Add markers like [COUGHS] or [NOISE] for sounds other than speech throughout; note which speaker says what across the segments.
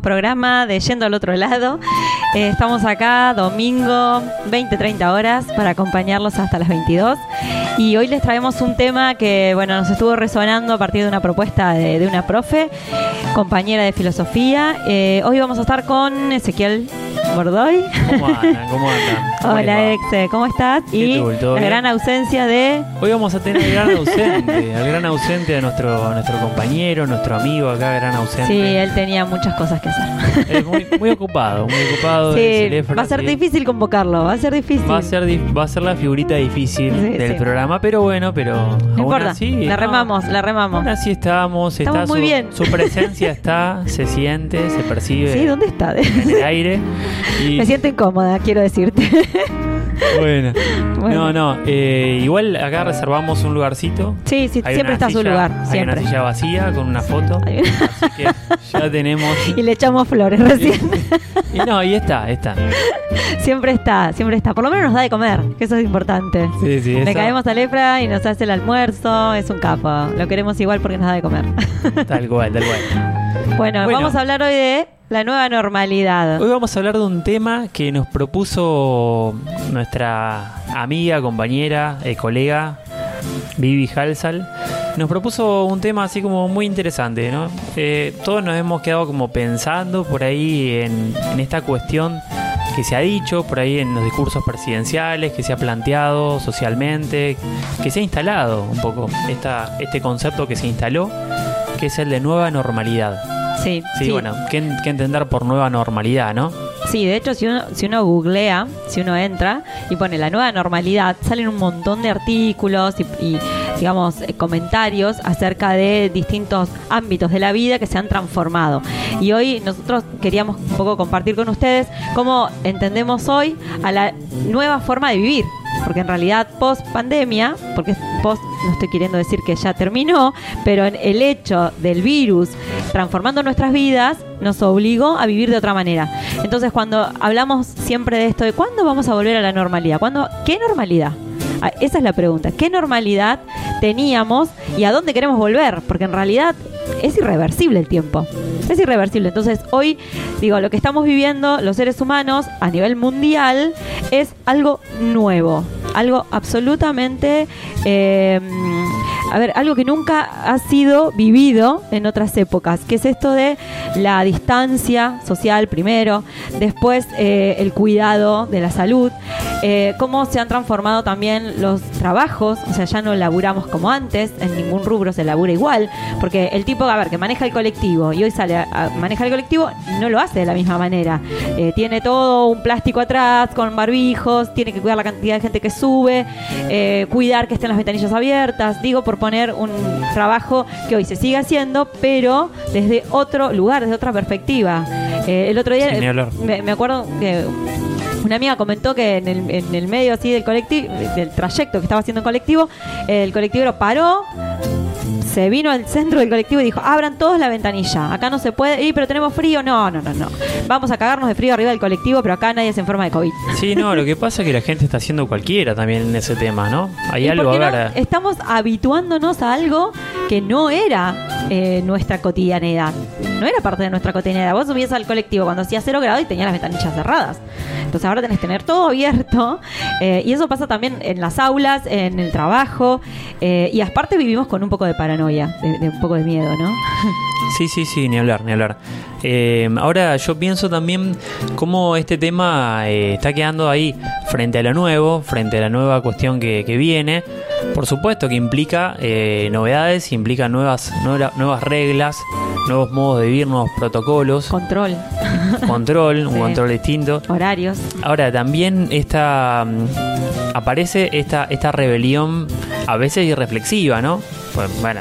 Speaker 1: programa de Yendo al otro lado. Eh, estamos acá domingo 20-30 horas para acompañarlos hasta las 22. Y hoy les traemos un tema que bueno nos estuvo resonando a partir de una propuesta de, de una profe, compañera de filosofía. Eh, hoy vamos a estar con Ezequiel Bordoy.
Speaker 2: ¿Cómo andan? ¿Cómo andan? [LAUGHS] ¿Cómo les
Speaker 1: Hola? Exe, ¿cómo estás?
Speaker 2: ¿Qué
Speaker 1: Y la
Speaker 2: bien?
Speaker 1: gran ausencia de...
Speaker 2: Hoy vamos a tener al gran ausente, al gran ausente de nuestro, nuestro compañero, nuestro amigo acá, gran ausente.
Speaker 1: Sí, él tenía muchas cosas que hacer.
Speaker 2: Es muy, muy ocupado, muy ocupado.
Speaker 1: Sí,
Speaker 2: teléfono,
Speaker 1: va a ser
Speaker 2: sí.
Speaker 1: difícil convocarlo, va a ser difícil.
Speaker 2: Va a ser, va a ser la figurita difícil
Speaker 1: Sí,
Speaker 2: del programa, pero bueno, pero
Speaker 1: No importa,
Speaker 2: así,
Speaker 1: la
Speaker 2: no,
Speaker 1: remamos, la remamos.
Speaker 2: Aún así estamos,
Speaker 1: Estamos
Speaker 2: está
Speaker 1: muy
Speaker 2: su,
Speaker 1: bien.
Speaker 2: su presencia está, se siente, se percibe
Speaker 1: Sí, ¿dónde está?
Speaker 2: en el aire. [LAUGHS] Y,
Speaker 1: Me siento incómoda, quiero decirte. [LAUGHS]
Speaker 2: bueno.
Speaker 1: Bueno.
Speaker 2: No, no, eh, igual acá reservamos un lugarcito.
Speaker 1: Sí, sí,
Speaker 2: Hay
Speaker 1: siempre está su lugar,
Speaker 2: Hay
Speaker 1: siempre.
Speaker 2: una silla vacía con una foto. Así que ya [LAUGHS] tenemos.
Speaker 1: Y le echamos flores recién.
Speaker 2: Y no, y está, está. [LAUGHS]
Speaker 1: siempre está, siempre está. Por lo menos nos da de comer, que eso es importante.
Speaker 2: Sí, sí,
Speaker 1: Le
Speaker 2: eso-
Speaker 1: caemos a Lepra y nos hace el almuerzo, es un capo. Lo queremos igual porque nos da de comer.
Speaker 2: Tal cual, tal cual.
Speaker 1: bueno,
Speaker 2: Bueno.
Speaker 1: vamos a hablar hoy de la nueva normalidad.
Speaker 2: Hoy vamos a hablar de un tema que nos propuso nuestra amiga, compañera, eh, colega, Vivi Halsal. Nos propuso un tema así como muy interesante, ¿no? Eh, todos nos hemos quedado como pensando por ahí en, en esta cuestión que se ha dicho por ahí en los discursos presidenciales, que se ha planteado socialmente, que se ha instalado un poco esta, este concepto que se instaló, que es el de nueva normalidad.
Speaker 1: Sí,
Speaker 2: Sí, bueno, ¿qué, qué entender por nueva normalidad, no?
Speaker 1: Sí, de hecho, si uno, si uno googlea, si uno entra y pone la nueva normalidad, salen un montón de artículos y, y, digamos, eh, comentarios acerca de distintos ámbitos de la vida que se han transformado. Y hoy nosotros queríamos un poco compartir con ustedes cómo entendemos hoy a la nueva forma de vivir. Porque en realidad post pandemia, porque post no estoy queriendo decir que ya terminó, pero en el hecho del virus transformando nuestras vidas nos obligó a vivir de otra manera. Entonces cuando hablamos siempre de esto de cuándo vamos a volver a la normalidad, ¿Cuándo, ¿qué normalidad? Ah, Esa es la pregunta. ¿Qué normalidad teníamos y a dónde queremos volver? Porque en realidad es irreversible el tiempo. Es irreversible. Entonces hoy, digo, lo que estamos viviendo los seres humanos a nivel mundial es algo nuevo. Algo absolutamente... eh, a ver, algo que nunca ha sido vivido en otras épocas, que es esto de la distancia social primero, después eh, el cuidado de la salud, eh, cómo se han transformado también los trabajos, o sea, ya no laburamos como antes, en ningún rubro se labura igual, porque el tipo, a ver, que maneja el colectivo y hoy sale a, a manejar el colectivo, no lo hace de la misma manera. Eh, tiene todo un plástico atrás con barbijos, tiene que cuidar la cantidad de gente que sube, eh, cuidar que estén las ventanillas abiertas, digo, por poner un trabajo que hoy se sigue haciendo, pero desde otro lugar, desde otra perspectiva. Eh, el otro día me, me acuerdo que una amiga comentó que en el, en el medio así del colectivo, del trayecto que estaba haciendo en colectivo, el colectivero paró, se vino al centro del colectivo y dijo, abran todos la ventanilla, acá no se puede ir, pero tenemos frío, no, no, no, no. Vamos a cagarnos de frío arriba del colectivo, pero acá nadie se enferma de COVID.
Speaker 2: Sí, no, lo que pasa es que la gente está haciendo cualquiera también en ese tema, ¿no? Hay
Speaker 1: ¿Y
Speaker 2: algo, a
Speaker 1: no?
Speaker 2: ver.
Speaker 1: Estamos habituándonos a algo que no era eh, nuestra cotidianidad. No era parte de nuestra cotidianidad. Vos subías al colectivo cuando hacía cero grado y tenías las ventanillas cerradas. Entonces ahora tenés que tener todo abierto [LAUGHS] eh, y eso pasa también en las aulas, en el trabajo eh, y aparte vivimos con un poco de paranoia, de, un poco de miedo, ¿no? [LAUGHS]
Speaker 2: Sí, sí, sí, ni hablar, ni hablar. Eh, ahora yo pienso también cómo este tema está quedando ahí frente a lo nuevo, frente a la nueva cuestión que, viene. Por supuesto que implica eh, novedades, implica nuevas, nueva- nuevas reglas, nuevos modos de vivir, nuevos protocolos,
Speaker 1: Control,
Speaker 2: control, un [LAUGHS]
Speaker 1: Sí.
Speaker 2: control distinto.
Speaker 1: horarios.
Speaker 2: Ahora, también esta, mm, aparece esta, esta rebelión a veces irreflexiva, ¿no? Pues, bueno,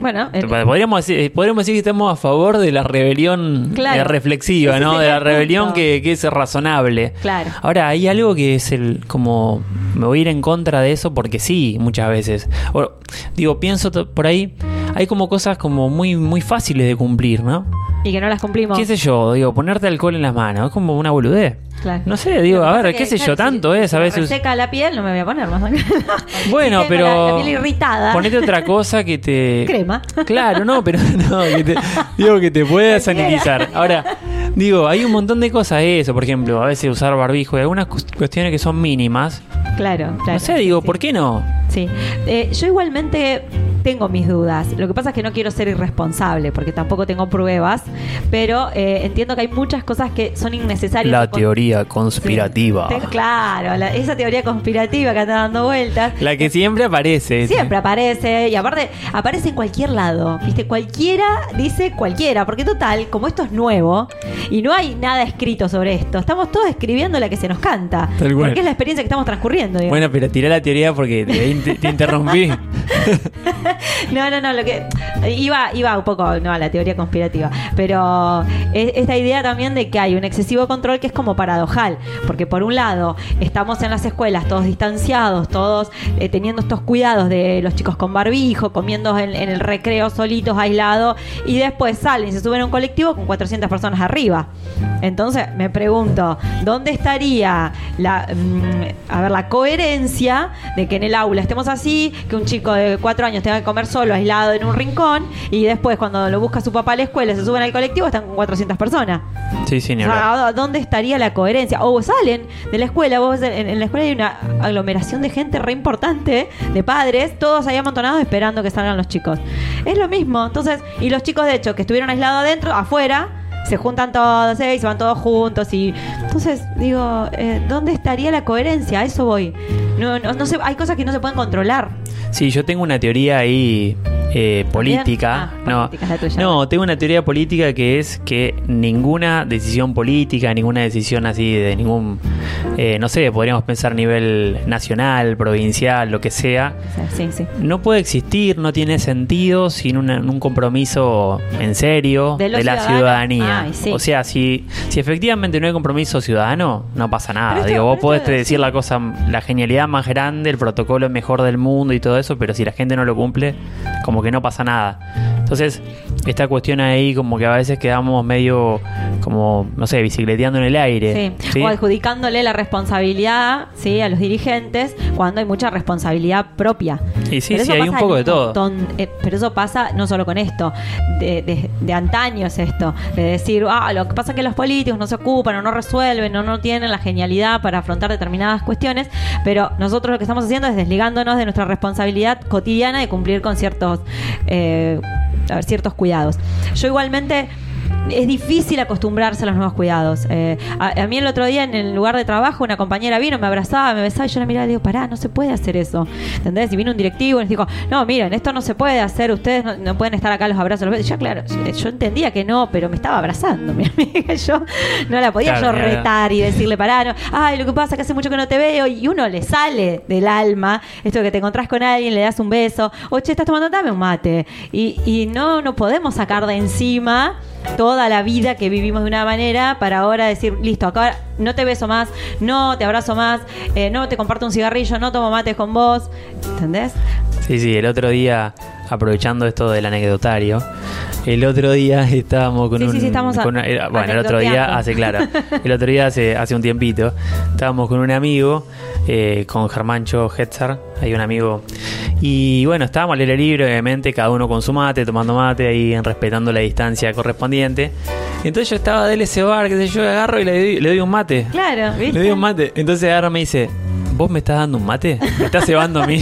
Speaker 1: Bueno, en-
Speaker 2: podríamos decir, eh, podríamos decir que estamos a favor de la rebelión
Speaker 1: Claro.
Speaker 2: eh, reflexiva, ¿no? De la
Speaker 1: el
Speaker 2: rebelión que, que es razonable.
Speaker 1: Claro.
Speaker 2: Ahora, hay algo que es el como me voy a ir en contra de eso porque sí, muchas veces. O, digo, pienso por ahí, hay como cosas como muy muy fáciles de cumplir, ¿no?
Speaker 1: y que no las cumplimos.
Speaker 2: ¿Qué sé yo? Digo, ponerte alcohol en las manos, es como una boludez.
Speaker 1: Claro.
Speaker 2: No sé, digo, a ver,
Speaker 1: que,
Speaker 2: qué sé
Speaker 1: claro,
Speaker 2: yo, tanto
Speaker 1: si-
Speaker 2: es a veces.
Speaker 1: reseca la piel, no me voy a poner más. [LAUGHS]
Speaker 2: Bueno, pero.
Speaker 1: La, la piel irritada.
Speaker 2: Ponete otra cosa que te. [LAUGHS]
Speaker 1: Crema.
Speaker 2: Claro, no, pero [LAUGHS] no, que te- digo que te pueda sanitizar. Ahora, digo, hay un montón de cosas eso, por ejemplo, a veces usar barbijo y algunas cuestiones que son mínimas.
Speaker 1: Claro, claro.
Speaker 2: no sé, digo,
Speaker 1: sí.
Speaker 2: ¿por qué no?
Speaker 1: Sí. Eh, yo igualmente tengo mis dudas. Lo que pasa es que no quiero ser irresponsable porque tampoco tengo pruebas, pero eh, entiendo que hay muchas cosas que son innecesarias.
Speaker 2: La
Speaker 1: con-
Speaker 2: teoría conspirativa.
Speaker 1: Claro, la- esa teoría conspirativa que anda dando vueltas.
Speaker 2: La que siempre aparece.
Speaker 1: Siempre aparece y aparte aparece en cualquier lado, ¿viste? Cualquiera dice cualquiera, porque total, como esto es nuevo y no hay nada escrito sobre esto, estamos todos escribiendo la que se nos canta,
Speaker 2: Tal cual.
Speaker 1: porque es la experiencia que estamos transcurriendo. digamos.
Speaker 2: Bueno, pero tirá la teoría porque te- te interrumpí. [LAUGHS] [LAUGHS]
Speaker 1: No, no, no, lo que iba, iba un poco no a la teoría conspirativa, pero es- esta idea también de que hay un excesivo control que es como paradojal, porque por un lado estamos en las escuelas todos distanciados, todos eh, teniendo estos cuidados de los chicos con barbijo, comiendo en, el recreo solitos, aislados, y después salen y se suben a un colectivo con 400 personas arriba. Entonces me pregunto, ¿dónde estaría la, mm, a ver, la coherencia de que en el aula estemos así, que un chico de cuatro años tenga comer solo, aislado en un rincón, y después cuando lo busca su papá a la escuela, se suben al colectivo, están con 400 personas?
Speaker 2: Sí, sí, ni
Speaker 1: O sea,
Speaker 2: hablar.
Speaker 1: ¿a ¿dónde estaría la coherencia? O salen de la escuela, vos en, en la escuela hay una aglomeración de gente re importante, de padres, todos ahí amontonados esperando que salgan los chicos. Es lo mismo, entonces, y los chicos de hecho que estuvieron aislados adentro, afuera, se juntan todos, ¿eh? y se van todos juntos y entonces digo, eh, ¿dónde estaría la coherencia? Eso voy. No, no, no sé, hay cosas que no se pueden controlar.
Speaker 2: Sí, yo tengo una teoría ahí eh, política.
Speaker 1: Ah,
Speaker 2: no,
Speaker 1: política es la tuya.
Speaker 2: no, tengo una teoría política que es que ninguna decisión política, ninguna decisión así de ningún, eh, no sé, podríamos pensar a nivel nacional, provincial, lo que sea,
Speaker 1: sí, sí.
Speaker 2: no puede existir, no tiene sentido sin una- un compromiso en serio
Speaker 1: De
Speaker 2: la ciudadanía.
Speaker 1: Ay, sí.
Speaker 2: O sea, si, si efectivamente no hay compromiso ciudadano, no pasa nada.
Speaker 1: esto-
Speaker 2: Digo, vos podés decir la cosa, la genialidad más grande, el protocolo mejor del mundo y todo eso, pero si la gente no lo cumple, como que no pasa nada. Entonces, esta cuestión ahí como que a veces quedamos medio como, no sé, bicicleteando en el aire.
Speaker 1: Sí.
Speaker 2: ¿sí?
Speaker 1: O adjudicándole la responsabilidad ¿sí? a los dirigentes cuando hay mucha responsabilidad propia.
Speaker 2: Y sí, sí, hay un poco de todo.
Speaker 1: montón, eh, pero eso pasa no solo con esto, de, de, de antaño es esto, de decir, ah, lo que pasa es que los políticos no se ocupan o no resuelven o no tienen la genialidad para afrontar determinadas cuestiones, pero nosotros lo que estamos haciendo es desligándonos de nuestra responsabilidad cotidiana de cumplir con ciertos, eh, a ver, ciertos cuidados. Yo igualmente es difícil acostumbrarse a los nuevos cuidados. Eh, a, a mí el otro día en el lugar de trabajo una compañera vino, me abrazaba, me besaba y yo la miraba y le digo, pará, no se puede hacer eso. ¿Entendés? Y vino un directivo y les dijo, no, miren, esto no se puede hacer, ustedes no, no pueden estar acá a los abrazos. Los besos". Yo, claro, yo, entendía que no, pero me estaba abrazando mi [LAUGHS] amiga. Yo no la podía
Speaker 2: Claro,
Speaker 1: yo
Speaker 2: claro.
Speaker 1: retar y decirle, pará, no, ay, lo que pasa es que hace mucho que no te veo y uno le sale del alma esto de que te encontrás con alguien, le das un beso, o che, estás tomando, dame un mate. Y, y no, no podemos sacar de encima toda la vida que vivimos de una manera para ahora decir, listo, acá no te beso más, no te abrazo más, eh, no te comparto un cigarrillo, no tomo mates con vos. ¿Entendés?
Speaker 2: Sí, sí, el otro día aprovechando esto del anecdotario, el otro día [LAUGHS] estábamos con
Speaker 1: Sí,
Speaker 2: un...
Speaker 1: sí, sí, estamos
Speaker 2: con una- eh, bueno, el otro día, hace claro, el otro día hace, hace un tiempito, estábamos con un amigo, eh, con Germancho Hetzar, hay un amigo, y bueno, estábamos al aire libre, obviamente, cada uno con su mate, tomando mate, ahí respetando la distancia correspondiente. Entonces yo estaba de ese bar, que sé yo, agarro y le doy, le doy un mate.
Speaker 1: Claro, ¿viste?
Speaker 2: Le doy un mate. Entonces agarra y me dice, ¿vos me estás dando un mate? ¿Me estás cebando a mí?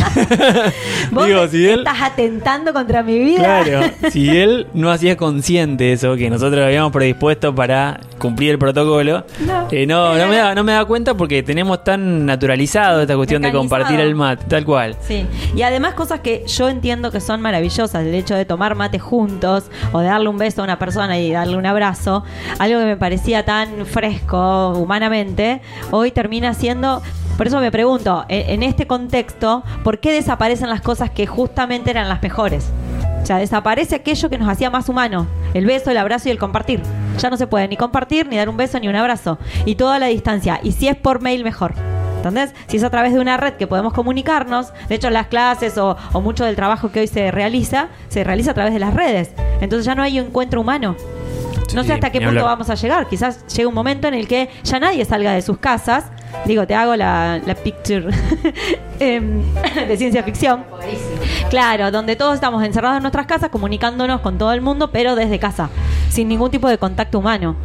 Speaker 2: [LAUGHS]
Speaker 1: Vos
Speaker 2: Digo, si él...
Speaker 1: estás atentando contra mi vida.
Speaker 2: Claro, si él no hacía consciente eso, que nosotros habíamos predispuesto para cumplir el protocolo,
Speaker 1: No.
Speaker 2: eh, no, no, me da, no me da cuenta porque tenemos tan naturalizado esta cuestión de compartir el mate, tal cual.
Speaker 1: Sí, y además cosas que yo entiendo que son maravillosas, el hecho de tomar mate juntos o de darle un beso a una persona y darle un abrazo, algo que me parecía tan fresco humanamente, hoy termina siendo... Por eso me pregunto, e- en este contexto, ¿por qué desaparecen las cosas que justamente eran las mejores? O sea, desaparece aquello que nos hacía más humanos, el beso, el abrazo y el compartir. Ya no se puede ni compartir, ni dar un beso, ni un abrazo. Y toda la distancia. Y si es por mail, mejor. ¿Entendés? Si es a través de una red que podemos comunicarnos, de hecho las clases o, o mucho del trabajo que hoy se realiza, se realiza a través de las redes. Entonces ya no hay encuentro humano. No sé hasta qué punto
Speaker 2: hablar.
Speaker 1: vamos a llegar. Quizás llegue un momento en el que ya nadie salga de sus casas. Digo, te hago la, la picture [LAUGHS] em, [COUGHS] de ciencia ficción. Claro, donde todos estamos encerrados en nuestras casas, comunicándonos con todo el mundo, pero desde casa, sin ningún tipo de contacto humano.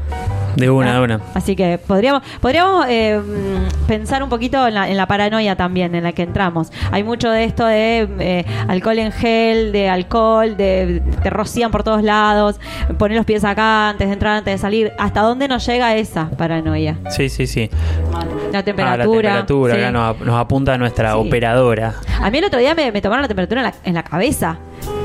Speaker 2: De una,
Speaker 1: ¿Ah?
Speaker 2: de una.
Speaker 1: Así que podríamos, podríamos eh, mm, pensar un poquito en la, en la paranoia también en la que entramos. Hay mucho de esto de eh, alcohol en gel, de alcohol, de te rocían por todos lados, poner los pies acá antes de entrar, antes de salir. ¿Hasta dónde nos llega esa paranoia?
Speaker 2: Sí, sí, sí.
Speaker 1: La
Speaker 2: Ah,
Speaker 1: temperatura.
Speaker 2: la temperatura,
Speaker 1: sí.
Speaker 2: acá nos, nos apunta nuestra
Speaker 1: Sí.
Speaker 2: operadora.
Speaker 1: A mí el otro día me, me tomaron la temperatura en la, en la cabeza.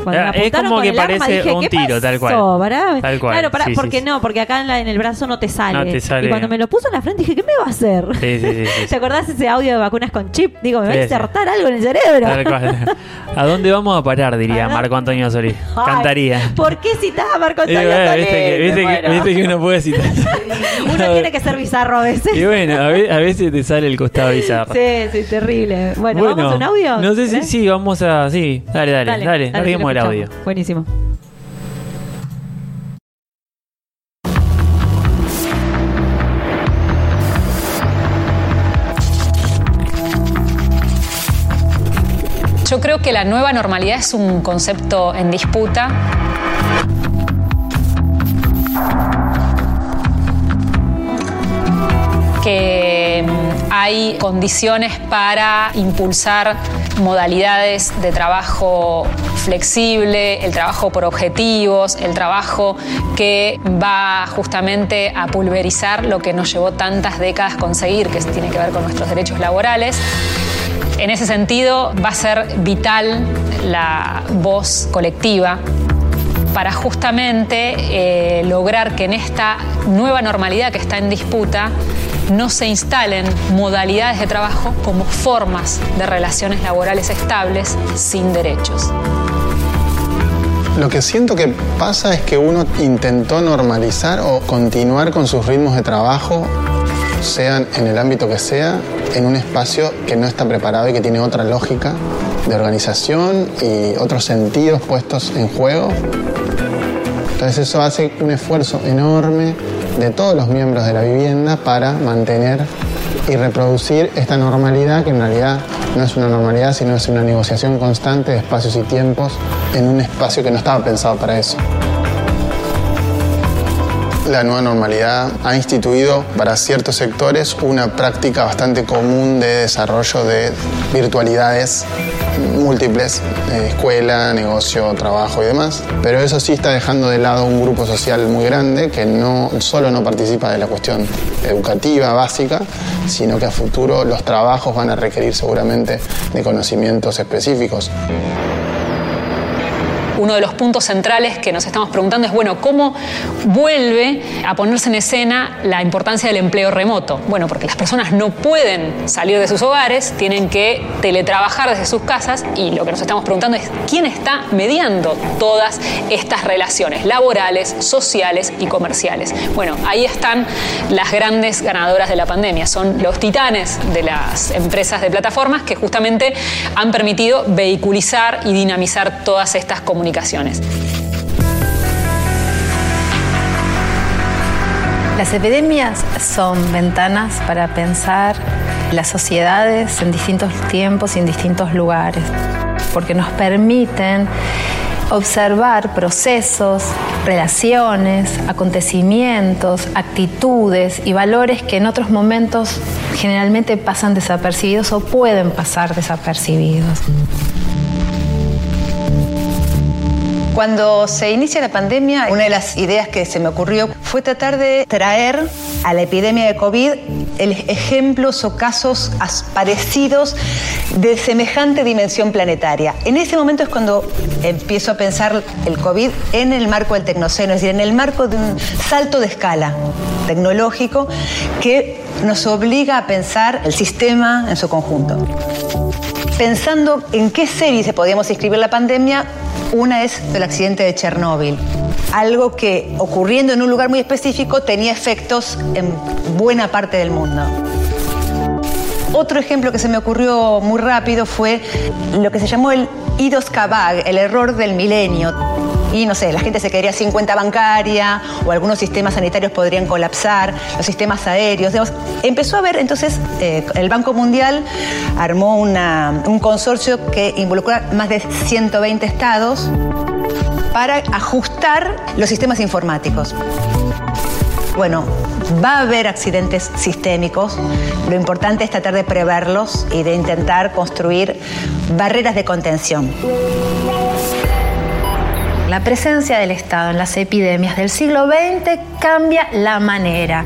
Speaker 1: Cuando me
Speaker 2: Ah, es como
Speaker 1: con
Speaker 2: que
Speaker 1: el arma,
Speaker 2: parece
Speaker 1: dije,
Speaker 2: un
Speaker 1: ¿qué
Speaker 2: tiro, tal cual.
Speaker 1: Pará.
Speaker 2: Tal cual,
Speaker 1: Claro, pará,
Speaker 2: sí,
Speaker 1: ¿por
Speaker 2: sí,
Speaker 1: qué
Speaker 2: sí.
Speaker 1: no? Porque acá en, la- en el brazo no te sale.
Speaker 2: No te sale.
Speaker 1: Y cuando me lo puso en la frente dije, ¿qué me va a hacer?
Speaker 2: Sí. [LAUGHS]
Speaker 1: ¿Te acordás ese audio de vacunas con chip? Digo, me va a insertar algo en el cerebro.
Speaker 2: Tal cual. [LAUGHS] ¿A dónde vamos a parar? Diría. Marco Antonio Solís. [LAUGHS] Cantaría.
Speaker 1: ¿Por qué citaba a Marco Antonio
Speaker 2: bueno,
Speaker 1: Solís?
Speaker 2: viste, que, viste,
Speaker 1: Me
Speaker 2: que,
Speaker 1: muero.
Speaker 2: viste que uno puede citar.
Speaker 1: Uno tiene que ser bizarro a veces.
Speaker 2: Y bueno, a ve- a veces te sale el costado bizarro.
Speaker 1: Sí, sí, terrible. Bueno, ¿vamos a un audio?
Speaker 2: No sé si sí, vamos a. Sí, dale, dale, dale, larguemos
Speaker 1: lo
Speaker 2: el audio.
Speaker 1: Buenísimo.
Speaker 3: Yo creo que la nueva normalidad es un concepto en disputa. que hay condiciones para impulsar modalidades de trabajo flexible, el trabajo por objetivos, el trabajo que va justamente a pulverizar lo que nos llevó tantas décadas conseguir, que tiene que ver con nuestros derechos laborales. En ese sentido, va a ser vital la voz colectiva para justamente eh, lograr que en esta nueva normalidad que está en disputa no se instalen modalidades de trabajo como formas de relaciones laborales estables sin derechos.
Speaker 4: Lo que siento que pasa es que uno intentó normalizar o continuar con sus ritmos de trabajo, sean en el ámbito que sea, en un espacio que no está preparado y que tiene otra lógica de organización y otros sentidos puestos en juego. Entonces eso hace un esfuerzo enorme de todos los miembros de la vivienda para mantener y reproducir esta normalidad que en realidad no es una normalidad, sino es una negociación constante de espacios y tiempos en un espacio que no estaba pensado para eso. La nueva normalidad ha instituido para ciertos sectores una práctica bastante común de desarrollo de virtualidades múltiples, eh, escuela, negocio, trabajo y demás. Pero eso sí está dejando de lado un grupo social muy grande que no solo no participa de la cuestión educativa básica, sino que a futuro los trabajos van a requerir seguramente de conocimientos específicos.
Speaker 3: Uno de los puntos centrales que nos estamos preguntando es, bueno, ¿cómo vuelve a ponerse en escena la importancia del empleo remoto? Bueno, porque las personas no pueden salir de sus hogares, tienen que teletrabajar desde sus casas y lo que nos estamos preguntando es, ¿quién está mediando todas estas relaciones laborales, sociales y comerciales? Bueno, ahí están las grandes ganadoras de la pandemia, son los titanes de las empresas de plataformas que justamente han permitido vehiculizar y dinamizar todas estas comunicaciones.
Speaker 5: Las epidemias son ventanas para pensar las sociedades en distintos tiempos y en distintos lugares, porque nos permiten observar procesos, relaciones, acontecimientos, actitudes y valores que en otros momentos generalmente pasan desapercibidos o pueden pasar desapercibidos.
Speaker 6: Cuando se inicia la pandemia, una de las ideas que se me ocurrió fue tratar de traer a la epidemia de COVID ejemplos o casos parecidos de semejante dimensión planetaria. En ese momento es cuando empiezo a pensar el COVID en el marco del tecnoceno, es decir, en el marco de un salto de escala tecnológico que nos obliga a pensar el sistema en su conjunto. Pensando en qué serie se podíamos inscribir la pandemia, una es el accidente de Chernóbil. Algo que ocurriendo en un lugar muy específico tenía efectos en buena parte del mundo. Otro ejemplo que se me ocurrió muy rápido fue lo que se llamó el Idos Kabag, el error del milenio y no sé, la gente se quedaría sin cuenta bancaria o algunos sistemas sanitarios podrían colapsar, los sistemas aéreos. Empezó a ver, entonces, eh, el Banco Mundial armó un consorcio que involucró más de 120 estados para ajustar los sistemas informáticos. Bueno, va a haber accidentes sistémicos. Lo importante es tratar de preverlos y de intentar construir barreras de contención.
Speaker 5: La presencia del Estado en las epidemias del siglo XX cambia la manera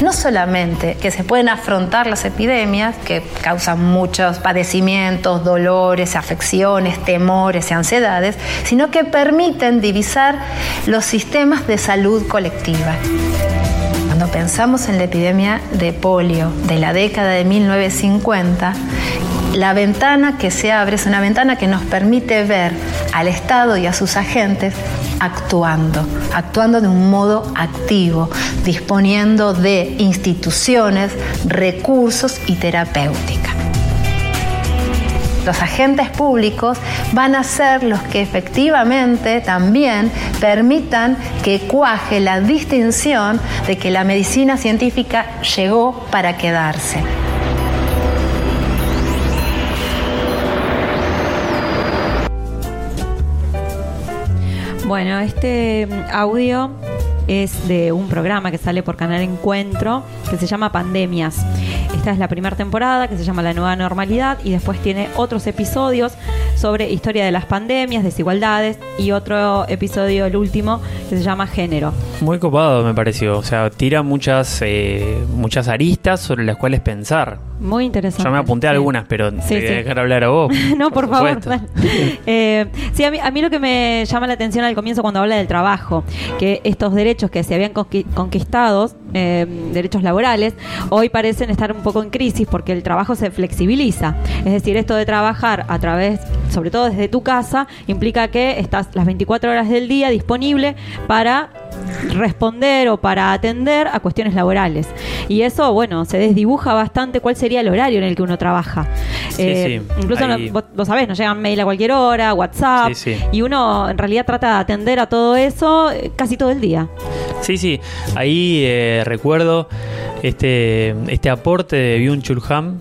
Speaker 5: no solamente que se pueden afrontar las epidemias que causan muchos padecimientos, dolores, afecciones, temores y ansiedades, sino que permiten divisar los sistemas de salud colectiva. Cuando pensamos en la epidemia de polio de la década de 1950, la ventana que se abre es una ventana que nos permite ver al Estado y a sus agentes actuando, actuando de un modo activo, disponiendo de instituciones, recursos y terapéutica. Los agentes públicos van a ser los que efectivamente también permitan que cuaje la distinción de que la medicina científica llegó para quedarse.
Speaker 1: Bueno, este audio es de un programa que sale por Canal Encuentro que se llama Pandemias. Esta es la primera temporada que se llama La Nueva Normalidad y después tiene otros episodios sobre historia de las pandemias, desigualdades y otro episodio, el último, que se llama Género.
Speaker 2: Muy copado me pareció, o sea, tira muchas, eh, muchas aristas sobre las cuales pensar.
Speaker 1: Muy interesante.
Speaker 2: Yo me apunté algunas, pero te voy a dejar hablar a vos. [LAUGHS]
Speaker 1: no, por, favor. eh, sí, a mí, a mí lo que me llama la atención al comienzo cuando habla del trabajo, que estos derechos que se habían conquistado, eh, derechos laborales, hoy parecen estar un poco en crisis porque el trabajo se flexibiliza. Es decir, esto de trabajar a través, sobre todo desde tu casa, implica que estás las 24 horas del día disponible para responder o para atender a cuestiones laborales. Y eso, bueno, se desdibuja bastante cuál sería el horario en el que uno trabaja. Eh, incluso, vos, sabés, nos llegan mail a cualquier hora, WhatsApp, y uno en realidad trata de atender a todo eso eh, casi todo el día.
Speaker 2: Sí, sí, ahí eh, recuerdo este, este aporte de Byung-Chul Han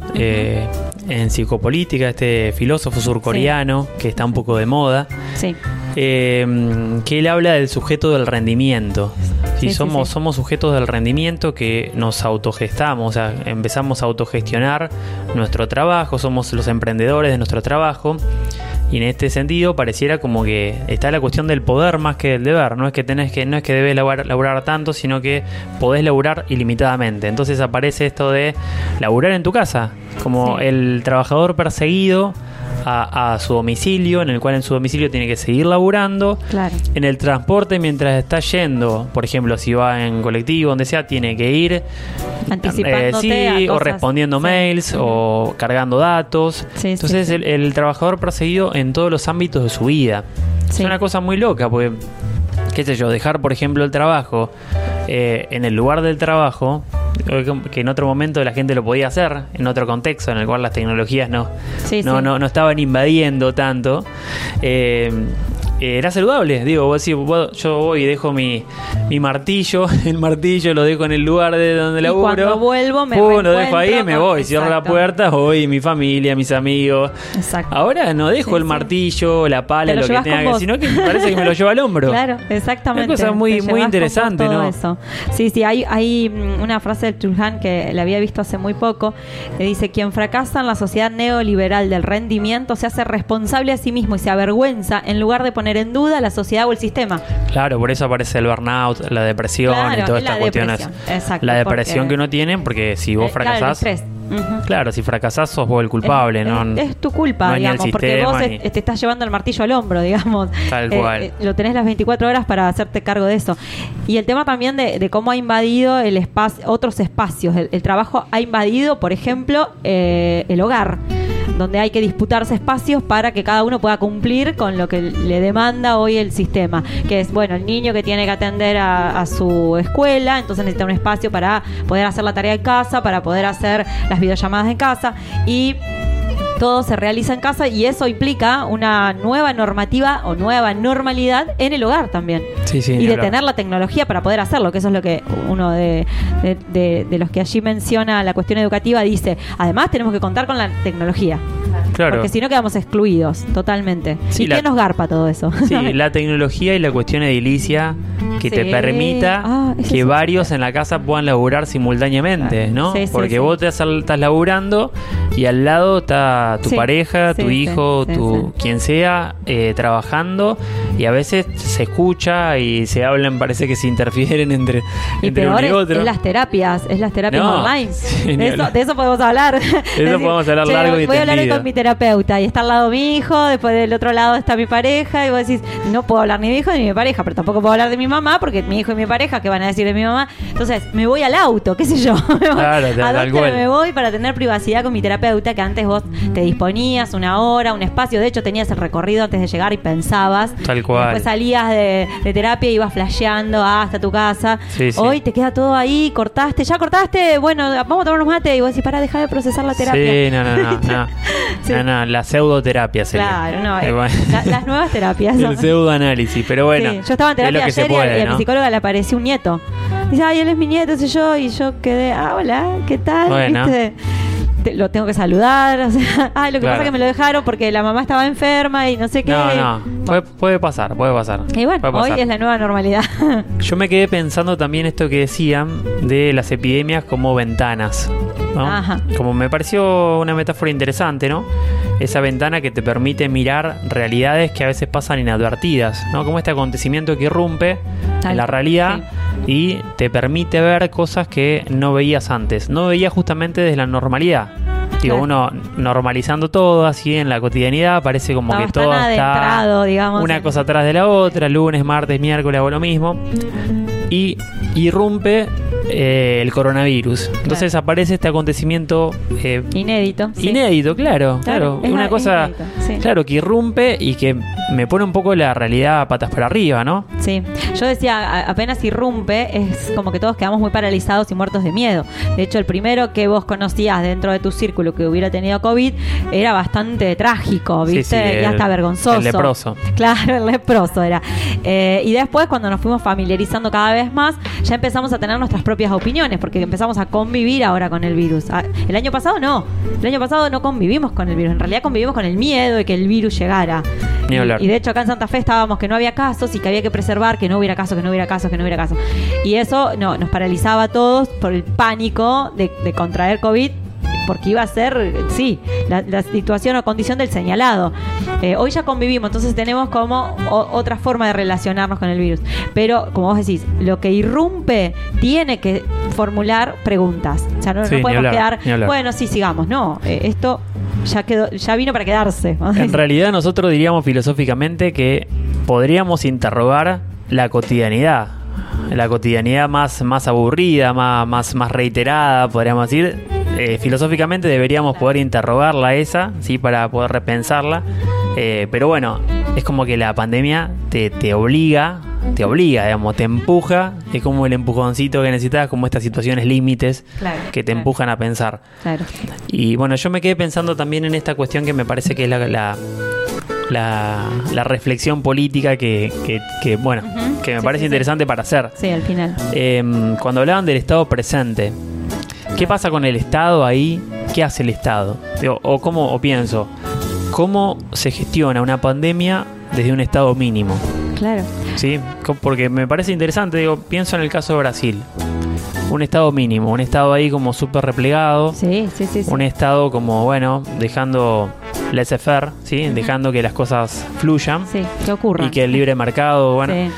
Speaker 2: en psicopolítica, este filósofo surcoreano que está un poco de moda.
Speaker 1: Sí.
Speaker 2: que él habla del sujeto del rendimiento. Sí, somos, somos sujetos del rendimiento que nos autogestamos, o sea, empezamos a autogestionar nuestro trabajo, somos los emprendedores de nuestro trabajo Y en este sentido pareciera como que está la cuestión del poder más que del deber. No es que tenés que, no es que debes laburar, laburar tanto, sino que podés laburar ilimitadamente. Entonces aparece esto de laburar en tu casa, como
Speaker 1: Sí.
Speaker 2: el trabajador perseguido a, a su domicilio, en el cual en su domicilio tiene que seguir laburando.
Speaker 1: Claro.
Speaker 2: En el transporte, mientras está yendo, por ejemplo, si va en colectivo, donde sea, tiene que ir eh, sí, o respondiendo
Speaker 1: Sí.
Speaker 2: mails o cargando datos.
Speaker 1: Sí,
Speaker 2: Entonces, el trabajador perseguido en todos los ámbitos de su vida.
Speaker 1: Sí.
Speaker 2: Es una cosa muy loca, porque, qué sé yo, dejar, por ejemplo, el trabajo eh, en el lugar del trabajo, que en otro momento la gente lo podía hacer, en otro contexto en el cual las tecnologías no,
Speaker 1: Sí,
Speaker 2: no,
Speaker 1: sí.
Speaker 2: no, no estaban invadiendo tanto. eh, era saludable, digo, vos decís, vos- yo voy y dejo mi, mi martillo, [LAUGHS] el martillo lo dejo en el lugar de donde
Speaker 1: Y
Speaker 2: laburo.
Speaker 1: cuando vuelvo me
Speaker 2: Pum, lo dejo ahí y me voy,
Speaker 1: con-
Speaker 2: cierro la
Speaker 1: Exacto.
Speaker 2: puerta, voy, mi familia, mis amigos.
Speaker 1: Exacto.
Speaker 2: Ahora no dejo
Speaker 1: Sí,
Speaker 2: el
Speaker 1: sí.
Speaker 2: martillo, la pala,
Speaker 1: lo
Speaker 2: lo, que tenga que, sino que me parece que me lo lleva al hombro. [LAUGHS]
Speaker 1: Claro, exactamente.
Speaker 2: Una cosa muy- muy interesante, ¿no?
Speaker 1: eso. Sí, sí, hay, hay mm, una frase de Chulhan que la había visto hace muy poco, que dice, quien fracasa en la sociedad neoliberal del rendimiento se hace responsable a sí mismo y se avergüenza en lugar de poner en duda la sociedad o el sistema.
Speaker 2: Claro, por eso aparece el burnout, la depresión
Speaker 1: Claro,
Speaker 2: y todas estas cuestiones.
Speaker 1: exacto,
Speaker 2: la depresión que uno tiene, porque si vos
Speaker 1: Eh, claro,
Speaker 2: fracasás. Claro, si fracasás sos vos el culpable,
Speaker 1: es,
Speaker 2: ¿no?
Speaker 1: es- es tu culpa,
Speaker 2: no
Speaker 1: digamos, porque vos
Speaker 2: ni-
Speaker 1: es- te estás llevando el martillo al hombro, digamos.
Speaker 2: Tal
Speaker 1: Eh,
Speaker 2: cual.
Speaker 1: eh, lo tenés las 24 horas para hacerte cargo de eso. Y el tema también de, de cómo ha invadido el espacio, otros espacios. El, el trabajo ha invadido, por ejemplo, eh, el hogar donde hay que disputarse espacios para que cada uno pueda cumplir con lo que le demanda hoy el sistema, que es, bueno, el niño que tiene que atender a, su escuela, entonces necesita un espacio para poder hacer la tarea en casa, para poder hacer las videollamadas en casa y todo se realiza en casa y eso implica una nueva normativa o nueva normalidad en el hogar también.
Speaker 2: Sí, sí,
Speaker 1: y de tener la tecnología para poder hacerlo, que eso es lo que uno de, de- de- de los que allí menciona la cuestión educativa dice. Además tenemos que contar con la tecnología.
Speaker 2: Claro.
Speaker 1: Porque si no quedamos excluidos totalmente.
Speaker 2: Sí,
Speaker 1: ¿Y
Speaker 2: la-
Speaker 1: qué nos garpa todo eso?
Speaker 2: Sí, [LAUGHS] la tecnología y la cuestión edilicia que te permita
Speaker 1: Ah,
Speaker 2: que varios en la casa puedan laburar simultáneamente,
Speaker 1: Claro.
Speaker 2: ¿no? Porque vos te estás, laburando y al lado está tu pareja, tu hijo, tu quien sea, eh, trabajando y a veces se escucha y se hablan, parece que se interfieren entre,
Speaker 1: Y
Speaker 2: entre
Speaker 1: peor
Speaker 2: uno y otro.
Speaker 1: es las terapias, es las terapias
Speaker 2: No,
Speaker 1: online. [LAUGHS] de, eso,
Speaker 2: hablar.
Speaker 1: de eso podemos hablar. [LAUGHS]
Speaker 2: Podemos largo y
Speaker 1: Voy a hablar
Speaker 2: tendido.
Speaker 1: con mi terapeuta y está al lado mi hijo, después del otro lado está mi pareja y vos decís, no puedo hablar ni de mi hijo ni de mi pareja, pero tampoco puedo hablar de mi mamá porque mi hijo y mi pareja, ¿qué van a decir de mi mamá? Entonces, me voy al auto, qué sé yo. [LAUGHS]
Speaker 2: Claro,
Speaker 1: ¿A dónde me voy para tener privacidad con mi terapeuta que antes vos te disponías una hora, un espacio, de hecho tenías el recorrido antes de llegar y pensabas.
Speaker 2: Tal cual.
Speaker 1: Después salías de, de terapia y ibas flasheando hasta tu casa.
Speaker 2: Sí, sí.
Speaker 1: Hoy te queda todo ahí, cortaste, ya cortaste, bueno, vamos a tomar unos mate y vos decís, para dejar de procesar la terapia.
Speaker 2: Sí, no, no, no, [LAUGHS] no.
Speaker 1: Sí.
Speaker 2: No, no, la pseudoterapia sería.
Speaker 1: Claro, no,
Speaker 2: Eh, [LAUGHS] bueno.
Speaker 1: la- las nuevas terapias.
Speaker 2: El pseudoanálisis, pero bueno.
Speaker 1: Sí, yo estaba en terapia y a- y a,
Speaker 2: ¿no?
Speaker 1: mi psicóloga le apareció un nieto. Dice, ay, él es mi nieto, sé yo, y yo quedé, ah, hola, ¿qué tal?
Speaker 2: Bueno. [LAUGHS]
Speaker 1: ¿Viste? Te- lo tengo que saludar, o sea, ay, [LAUGHS] lo que
Speaker 2: Claro.
Speaker 1: pasa es que me lo dejaron porque la mamá estaba enferma y no sé qué.
Speaker 2: No, no, puede, puede pasar, puede pasar.
Speaker 1: Y bueno,
Speaker 2: Puede
Speaker 1: hoy es la nueva normalidad. [LAUGHS]
Speaker 2: Yo me quedé pensando también esto que decían de las epidemias como ventanas. ¿no?
Speaker 1: Ajá.
Speaker 2: Como me pareció una metáfora interesante, ¿no? Esa ventana que te permite mirar realidades que a veces pasan inadvertidas, ¿no? Como este acontecimiento que irrumpe
Speaker 1: Tal
Speaker 2: en la realidad y te permite ver cosas que no veías antes. No veías justamente desde la normalidad. Digo, uno normalizando todo así en la cotidianidad, parece como que todo está
Speaker 1: digamos,
Speaker 2: una cosa atrás de la otra, lunes, martes, miércoles hago lo mismo. Y irrumpe eh, el coronavirus. Entonces aparece este acontecimiento eh,
Speaker 1: Inédito. sí.
Speaker 2: inédito, claro,
Speaker 1: Claro,
Speaker 2: claro.
Speaker 1: es
Speaker 2: una
Speaker 1: la-
Speaker 2: cosa,
Speaker 1: es inédito, sí.
Speaker 2: claro, que irrumpe y que me pone un poco la realidad patas para arriba, ¿no?
Speaker 1: Sí, yo decía, a- apenas irrumpe, es como que todos quedamos muy paralizados y muertos de miedo. De hecho, el primero que vos conocías dentro de tu círculo que hubiera tenido COVID era bastante trágico, ¿viste?
Speaker 2: sí,
Speaker 1: y hasta
Speaker 2: el-
Speaker 1: vergonzoso.
Speaker 2: el leproso.
Speaker 1: Claro, el leproso era. Eh, y después, cuando nos fuimos familiarizando cada vez más, ya empezamos a tener nuestras propias opiniones, porque empezamos a convivir ahora con el virus. Ah, El año pasado no. El año pasado no convivimos con el virus. En realidad convivimos con el miedo de que el virus llegara.
Speaker 2: Ni
Speaker 1: Y- de hecho acá en Santa Fe estábamos que no había casos y que había que preservar que no hubiera casos, que no hubiera casos, que no hubiera casos. Y eso no, nos paralizaba a todos por el pánico de, de contraer COVID porque iba a ser, sí, la, la situación o condición del señalado. Eh, hoy ya convivimos, entonces tenemos como o- otra forma de relacionarnos con el virus. Pero, como vos decís, lo que irrumpe tiene que formular preguntas. O sea, no,
Speaker 2: Sí,
Speaker 1: podemos
Speaker 2: hablar,
Speaker 1: quedar, bueno, sí, sigamos. No, eh, esto ya quedó, ya vino para quedarse. [LAUGHS]
Speaker 2: En realidad nosotros diríamos filosóficamente que podríamos interrogar la cotidianidad. La cotidianidad más, más aburrida, más, más, más reiterada, podríamos decir. Eh, filosóficamente deberíamos poder interrogarla esa, ¿sí? Para poder repensarla. Eh, pero bueno, es como que la pandemia te, te obliga, te obliga, digamos, te empuja. Es como el empujoncito que necesitas, como estas situaciones límites
Speaker 1: Claro,
Speaker 2: que te
Speaker 1: claro.
Speaker 2: empujan a pensar.
Speaker 1: Claro.
Speaker 2: Y bueno, yo me quedé pensando también en esta cuestión que me parece que es la, la, la- la reflexión política que, que- que, bueno, que me
Speaker 1: Sí,
Speaker 2: parece
Speaker 1: sí, sí.
Speaker 2: interesante para hacer.
Speaker 1: Sí, al final.
Speaker 2: Eh, cuando hablaban del Estado presente, ¿qué pasa con el Estado ahí? ¿Qué hace el Estado? O cómo, o pienso, ¿cómo se gestiona una pandemia desde un Estado mínimo?
Speaker 1: Claro.
Speaker 2: ¿Sí? Porque me parece interesante, digo, pienso en el caso de Brasil. Un Estado mínimo, un Estado ahí como súper replegado.
Speaker 1: Sí, sí, sí. sí.
Speaker 2: un estado como, bueno, dejando laissez-faire, ¿sí? Dejando que las cosas fluyan
Speaker 1: Sí, ¿qué ocurre?
Speaker 2: y que el libre mercado, bueno.
Speaker 1: Sí,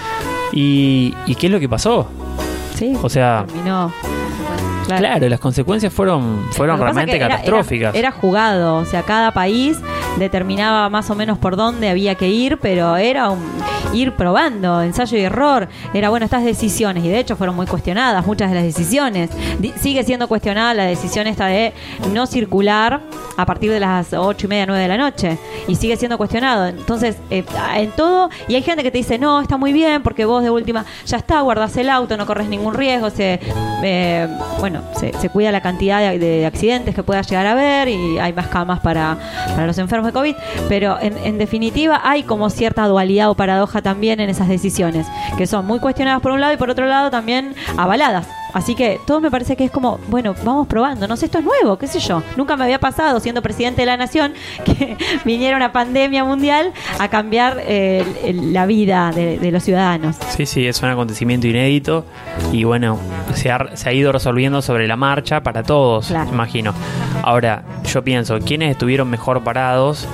Speaker 2: Y, ¿Y qué es lo que pasó?
Speaker 1: sí.
Speaker 2: O sea,
Speaker 1: Terminó.
Speaker 2: Claro, las consecuencias fueron, fueron realmente
Speaker 1: era-
Speaker 2: catastróficas.
Speaker 1: Era, era jugado, o sea, cada país determinaba más o menos por dónde había que ir, pero era un, ir probando, ensayo y error. Era bueno estas decisiones, y de hecho fueron muy cuestionadas muchas de las decisiones. Sigue siendo cuestionada la decisión esta de no circular a partir de las ocho y media, nueve de la noche, y sigue siendo cuestionado. Entonces, eh, en todo, y hay gente que te dice, no, está muy bien, porque vos de última, ya está, guardás el auto, no corres ningún riesgo, se, eh, bueno, se, cuida la cantidad de, de accidentes que pueda llegar a haber y hay más camas para, para los enfermos de COVID, pero en, en definitiva hay como cierta dualidad o paradoja también en esas decisiones, que son muy cuestionadas por un lado y por otro lado también avaladas. Así que todo me parece que es como, bueno, vamos probando, no sé, esto es nuevo, qué sé yo. Nunca me había pasado, siendo presidente de la nación, [LAUGHS] que viniera una pandemia mundial a cambiar eh, la vida de, de los ciudadanos.
Speaker 2: Sí, sí, es un acontecimiento inédito y bueno, se ha, se ha ido resolviendo sobre la marcha para todos,
Speaker 1: Claro.
Speaker 2: imagino. Ahora, yo pienso, ¿quiénes estuvieron mejor parados?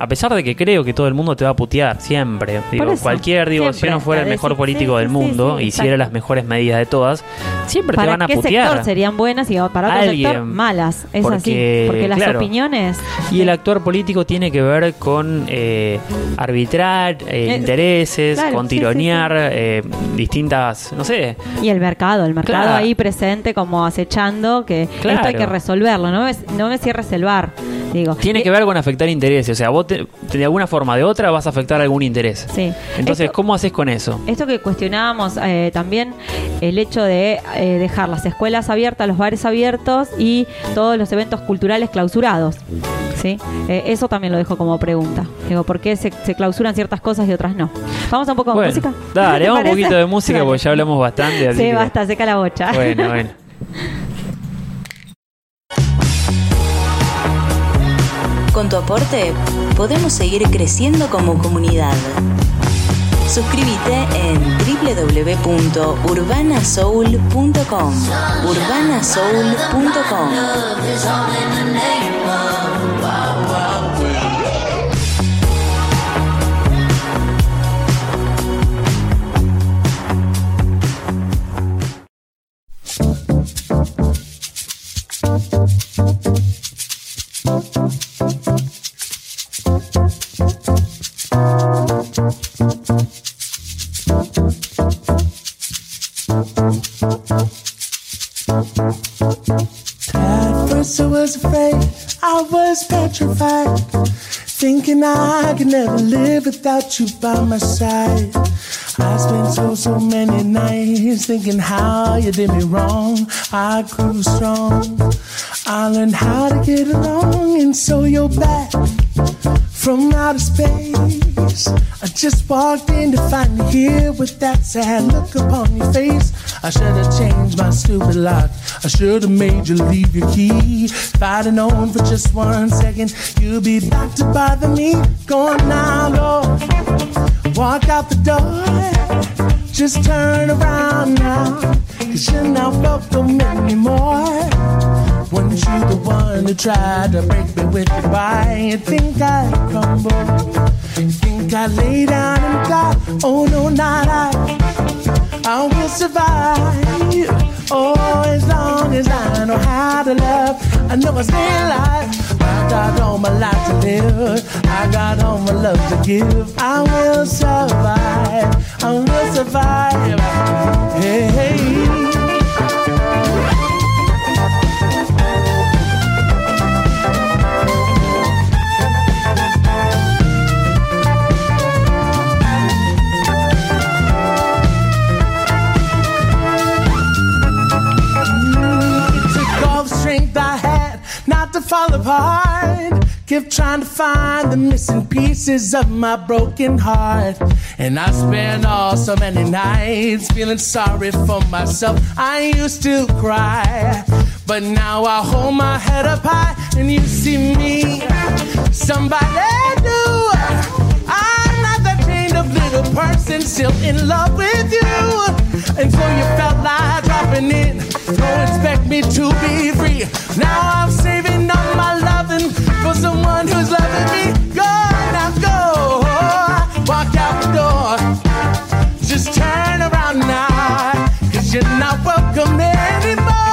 Speaker 2: A pesar de que creo que todo el mundo te va a putear siempre. Digo,
Speaker 1: eso,
Speaker 2: cualquier, digo, si uno fuera el mejor político
Speaker 1: sí,
Speaker 2: del
Speaker 1: sí,
Speaker 2: mundo
Speaker 1: sí,
Speaker 2: y hiciera las mejores medidas de todas, siempre te
Speaker 1: ¿Para
Speaker 2: van a
Speaker 1: qué
Speaker 2: putear.
Speaker 1: sector serían buenas y para otro
Speaker 2: Alguien.
Speaker 1: sector malas? Es
Speaker 2: Porque,
Speaker 1: así. Porque las
Speaker 2: claro.
Speaker 1: opiniones.
Speaker 2: Y el actuar político tiene que ver con eh, arbitrar eh,
Speaker 1: Eh,
Speaker 2: intereses,
Speaker 1: claro,
Speaker 2: con tironear eh, distintas, no sé,
Speaker 1: Y el mercado, el mercado
Speaker 2: Claro.
Speaker 1: ahí presente como acechando que esto hay que resolverlo, no me, no me cierres el bar, digo.
Speaker 2: Tiene que ver con afectar intereses. O sea, vos te- de alguna forma o de otra vas a afectar algún interés.
Speaker 1: Sí.
Speaker 2: Entonces,
Speaker 1: Esto-
Speaker 2: ¿cómo haces con eso?
Speaker 1: Esto que cuestionábamos eh, también, el hecho de eh, dejar las escuelas abiertas, los bares abiertos y todos los eventos culturales clausurados. ¿sí? Eh, eso también lo dejo como pregunta. Digo, ¿por qué se, se clausuran ciertas cosas y otras no? Vamos a un poco de
Speaker 2: Bueno,
Speaker 1: música.
Speaker 2: dale,
Speaker 1: ¿Te
Speaker 2: vamos un poquito de música porque ya hablamos bastante. Así
Speaker 1: Sí,
Speaker 2: que-
Speaker 1: basta, seca la bocha.
Speaker 2: Bueno, bueno. [LAUGHS]
Speaker 7: Con tu aporte podemos seguir creciendo como comunidad. Suscríbete en www.urbanasoul.com. urbanasoul.com.
Speaker 8: could never live without you by my side. I spent so, so many nights thinking how you did me wrong. I grew strong. I learned how to get along, and so you're back from outer space. I just walked in to find you here with that sad look upon your face. I should have changed my stupid lock. I should have made you leave your key. If I'd have known for just one second you'd be back to bother me. Go on now, go. Walk out the door. Just turn around now. Cause you're not welcome anymore. Weren't you the one who tried to break me with your goodbye? You think I crumble? You think I lay down and die? Oh no, not I. I will survive. Oh, as long as I know how to love, I know I stay alive. I got all my life to live. I got all my love to give. I will survive. I will survive. Hey, fall apart. Keep trying to find the missing pieces of my broken heart. And I spent all so many nights feeling sorry for myself. I used to cry, but now I hold my head up high and you see me. Somebody new. I'm not that chained up little person still in love with you. And so you felt like dropping in. Don't expect me to be free. Now I'm saving all my loving for someone who's loving me. Go now, go. Walk out the door. Just turn around now. Cause you're not welcome anymore.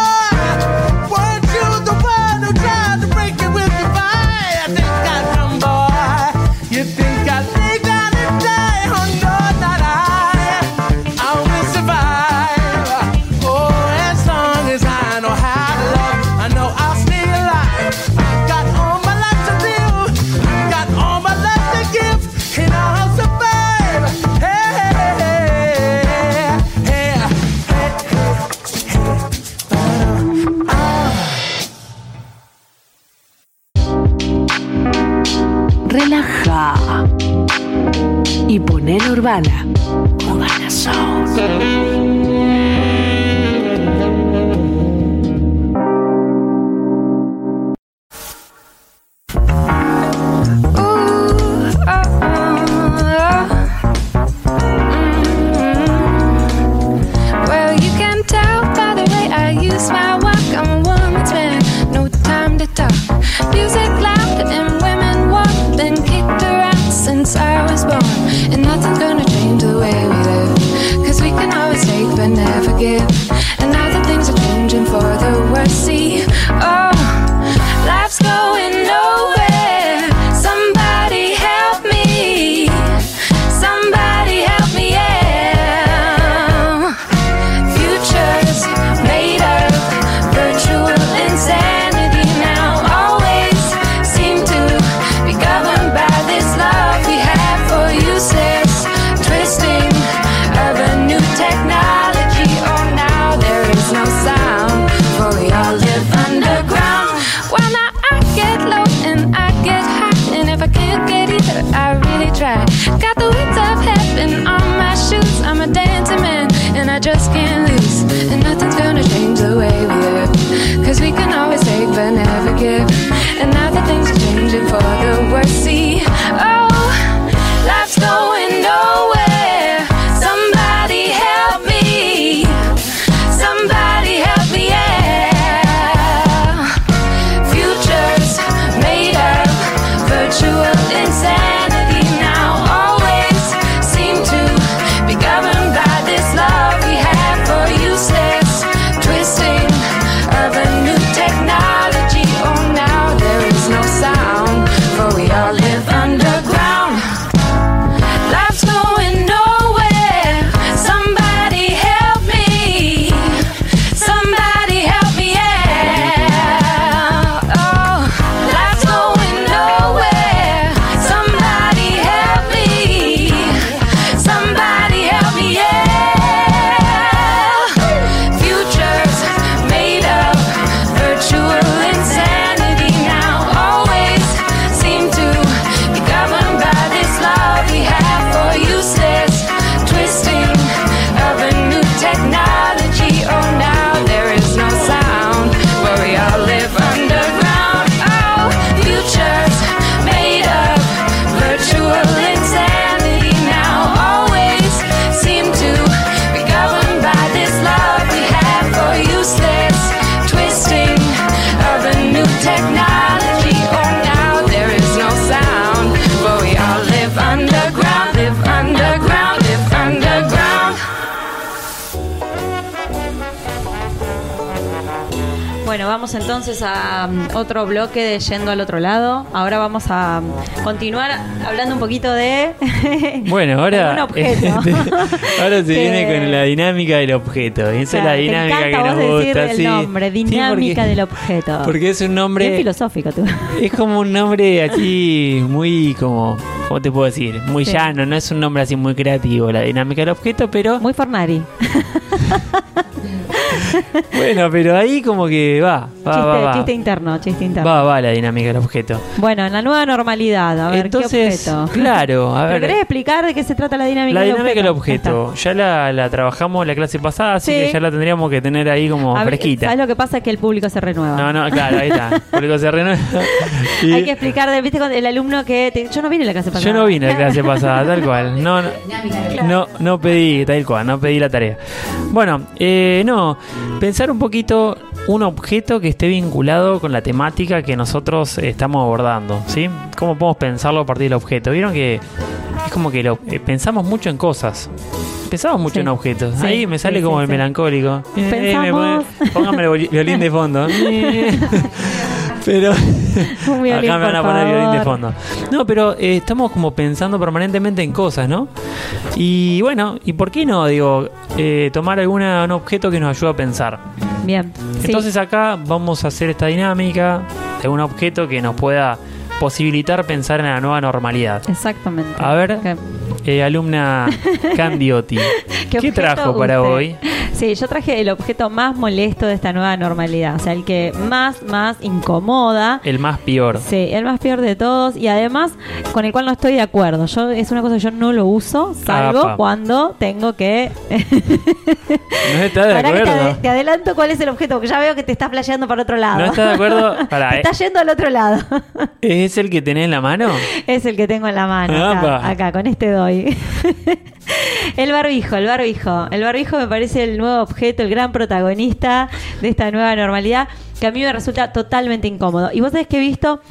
Speaker 9: Urbana. Urbana.
Speaker 10: Try. Got the winds of heaven on my shoes. I'm a dancing man, and I just can't lose. And nothing's gonna change the way we live. Cause we can always take but never give. And now that things are changing for the worse, see,
Speaker 1: entonces a mm, otro bloque de Yendo al otro lado. Ahora vamos a mm, continuar hablando un poquito de... [LAUGHS]
Speaker 2: Bueno, ahora,
Speaker 1: Un objeto. [LAUGHS]
Speaker 2: ahora se
Speaker 1: Que-
Speaker 2: viene con la dinámica del objeto. Esa es la dinámica que
Speaker 1: vos
Speaker 2: nos
Speaker 1: decir
Speaker 2: gusta.
Speaker 1: el
Speaker 2: sí.
Speaker 1: nombre,
Speaker 2: Sí,
Speaker 1: dinámica
Speaker 2: porque-
Speaker 1: del objeto.
Speaker 2: Porque es un
Speaker 1: Bien
Speaker 2: nombre.
Speaker 1: filosófico tú.
Speaker 2: Es como un nombre así [LAUGHS] muy como. ¿Cómo te puedo decir? Muy
Speaker 1: Sí.
Speaker 2: llano, no es un nombre así muy creativo, la dinámica del objeto, pero.
Speaker 1: Muy Fornari. [LAUGHS]
Speaker 2: Bueno, pero ahí como que va, va,
Speaker 1: chiste,
Speaker 2: va, va.
Speaker 1: chiste interno, chiste interno.
Speaker 2: Va, va la dinámica del objeto.
Speaker 1: Bueno, en la nueva normalidad, a ver,
Speaker 2: Entonces,
Speaker 1: ¿qué objeto?
Speaker 2: claro, a [LAUGHS]
Speaker 1: ¿Pero
Speaker 2: ver.
Speaker 1: querés explicar de qué se trata la dinámica
Speaker 2: La
Speaker 1: del
Speaker 2: dinámica del
Speaker 1: objeto?
Speaker 2: objeto, ya la, la trabajamos la clase pasada, así
Speaker 1: Sí.
Speaker 2: que ya la tendríamos que tener ahí como
Speaker 1: A
Speaker 2: fresquita.
Speaker 1: ¿Sabes lo que pasa? Es que el público se renueva.
Speaker 2: No, no, claro, ahí está. Público se renueva. [LAUGHS] Y
Speaker 1: Hay que explicar, de- viste, con el alumno que... te- yo no vine a la clase pasada.
Speaker 2: Yo no vine a la clase pasada, tal cual. No, no, no, no pedí, tal cual, no pedí la tarea. Bueno, eh, no, pensar un poquito un objeto que esté vinculado con la temática que nosotros estamos abordando, ¿sí? ¿Cómo podemos pensarlo a partir del objeto? Vieron que es como que lo, eh, pensamos mucho en cosas. Pensamos mucho
Speaker 1: Sí.
Speaker 2: en objetos.
Speaker 1: Sí,
Speaker 2: Ahí me sale
Speaker 1: sí,
Speaker 2: como el melancólico. Eh, me pone- póngame el violín de fondo. [LAUGHS] Pero [LAUGHS]
Speaker 1: Un violín,
Speaker 2: acá me van a poner violín de fondo. No, pero eh, estamos como pensando permanentemente en cosas, ¿no? Y bueno, ¿y por qué no, digo, eh, tomar alguna, un objeto que nos ayude a pensar?
Speaker 1: Bien. sí.
Speaker 2: Entonces acá vamos a hacer esta dinámica de un objeto que nos pueda posibilitar pensar en la nueva normalidad.
Speaker 1: Exactamente.
Speaker 2: A ver,
Speaker 1: ¿Qué,
Speaker 2: eh, alumna [LAUGHS] Candiotti, ¿qué,
Speaker 1: objeto
Speaker 2: trajo para hoy?
Speaker 1: Sí, yo traje el objeto más molesto de esta nueva normalidad. O sea, el que más, más incomoda.
Speaker 2: El más peor.
Speaker 1: Sí, el más peor de todos y además con el cual no estoy de acuerdo. Yo es una cosa que yo no lo uso, salvo
Speaker 2: Apa.
Speaker 1: cuando tengo que. [LAUGHS]
Speaker 2: ¿No está de
Speaker 1: Pará que te,
Speaker 2: acuerdo?
Speaker 1: te adelanto cuál es el objeto, porque ya veo que te estás flasheando para otro lado.
Speaker 2: ¿No está de acuerdo? Pará, [LAUGHS]
Speaker 1: te
Speaker 2: eh,
Speaker 1: estás yendo al otro lado.
Speaker 2: ¿Es el que tenés en la mano?
Speaker 1: Es el que tengo en la mano. Acá, acá, con este doy. [LAUGHS] el barbijo, el barbijo. El barbijo me parece el nuevo objeto, el gran protagonista de esta nueva normalidad que a mí me resulta totalmente incómodo. Y vos sabés que he visto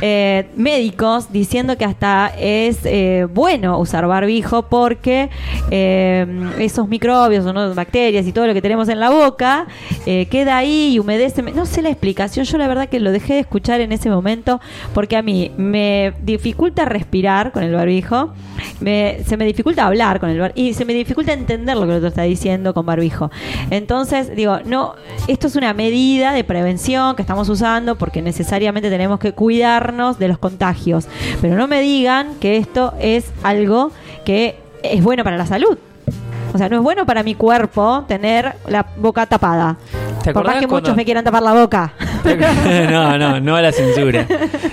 Speaker 1: eh, médicos diciendo que hasta es eh, bueno usar barbijo porque eh, esos microbios o no, bacterias y todo lo que tenemos en la boca queda ahí y humedece. No sé la explicación, yo la verdad que lo dejé de escuchar en ese momento porque a mí me dificulta respirar con el barbijo, me- se me dificulta hablar con el barbijo y se me dificulta entender lo que el otro está diciendo con barbijo. Entonces, digo, no, esto es una medida de prevención que estamos usando porque necesariamente tenemos que cuidarnos de los contagios. Pero no me digan que esto es algo que es bueno para la salud. O sea, no es bueno para mi cuerpo tener la boca tapada.
Speaker 2: ¿Te
Speaker 1: Por más
Speaker 2: acordás
Speaker 1: que
Speaker 2: cuando-
Speaker 1: muchos me quieran tapar la boca. [LAUGHS]
Speaker 2: no, no, no a la censura.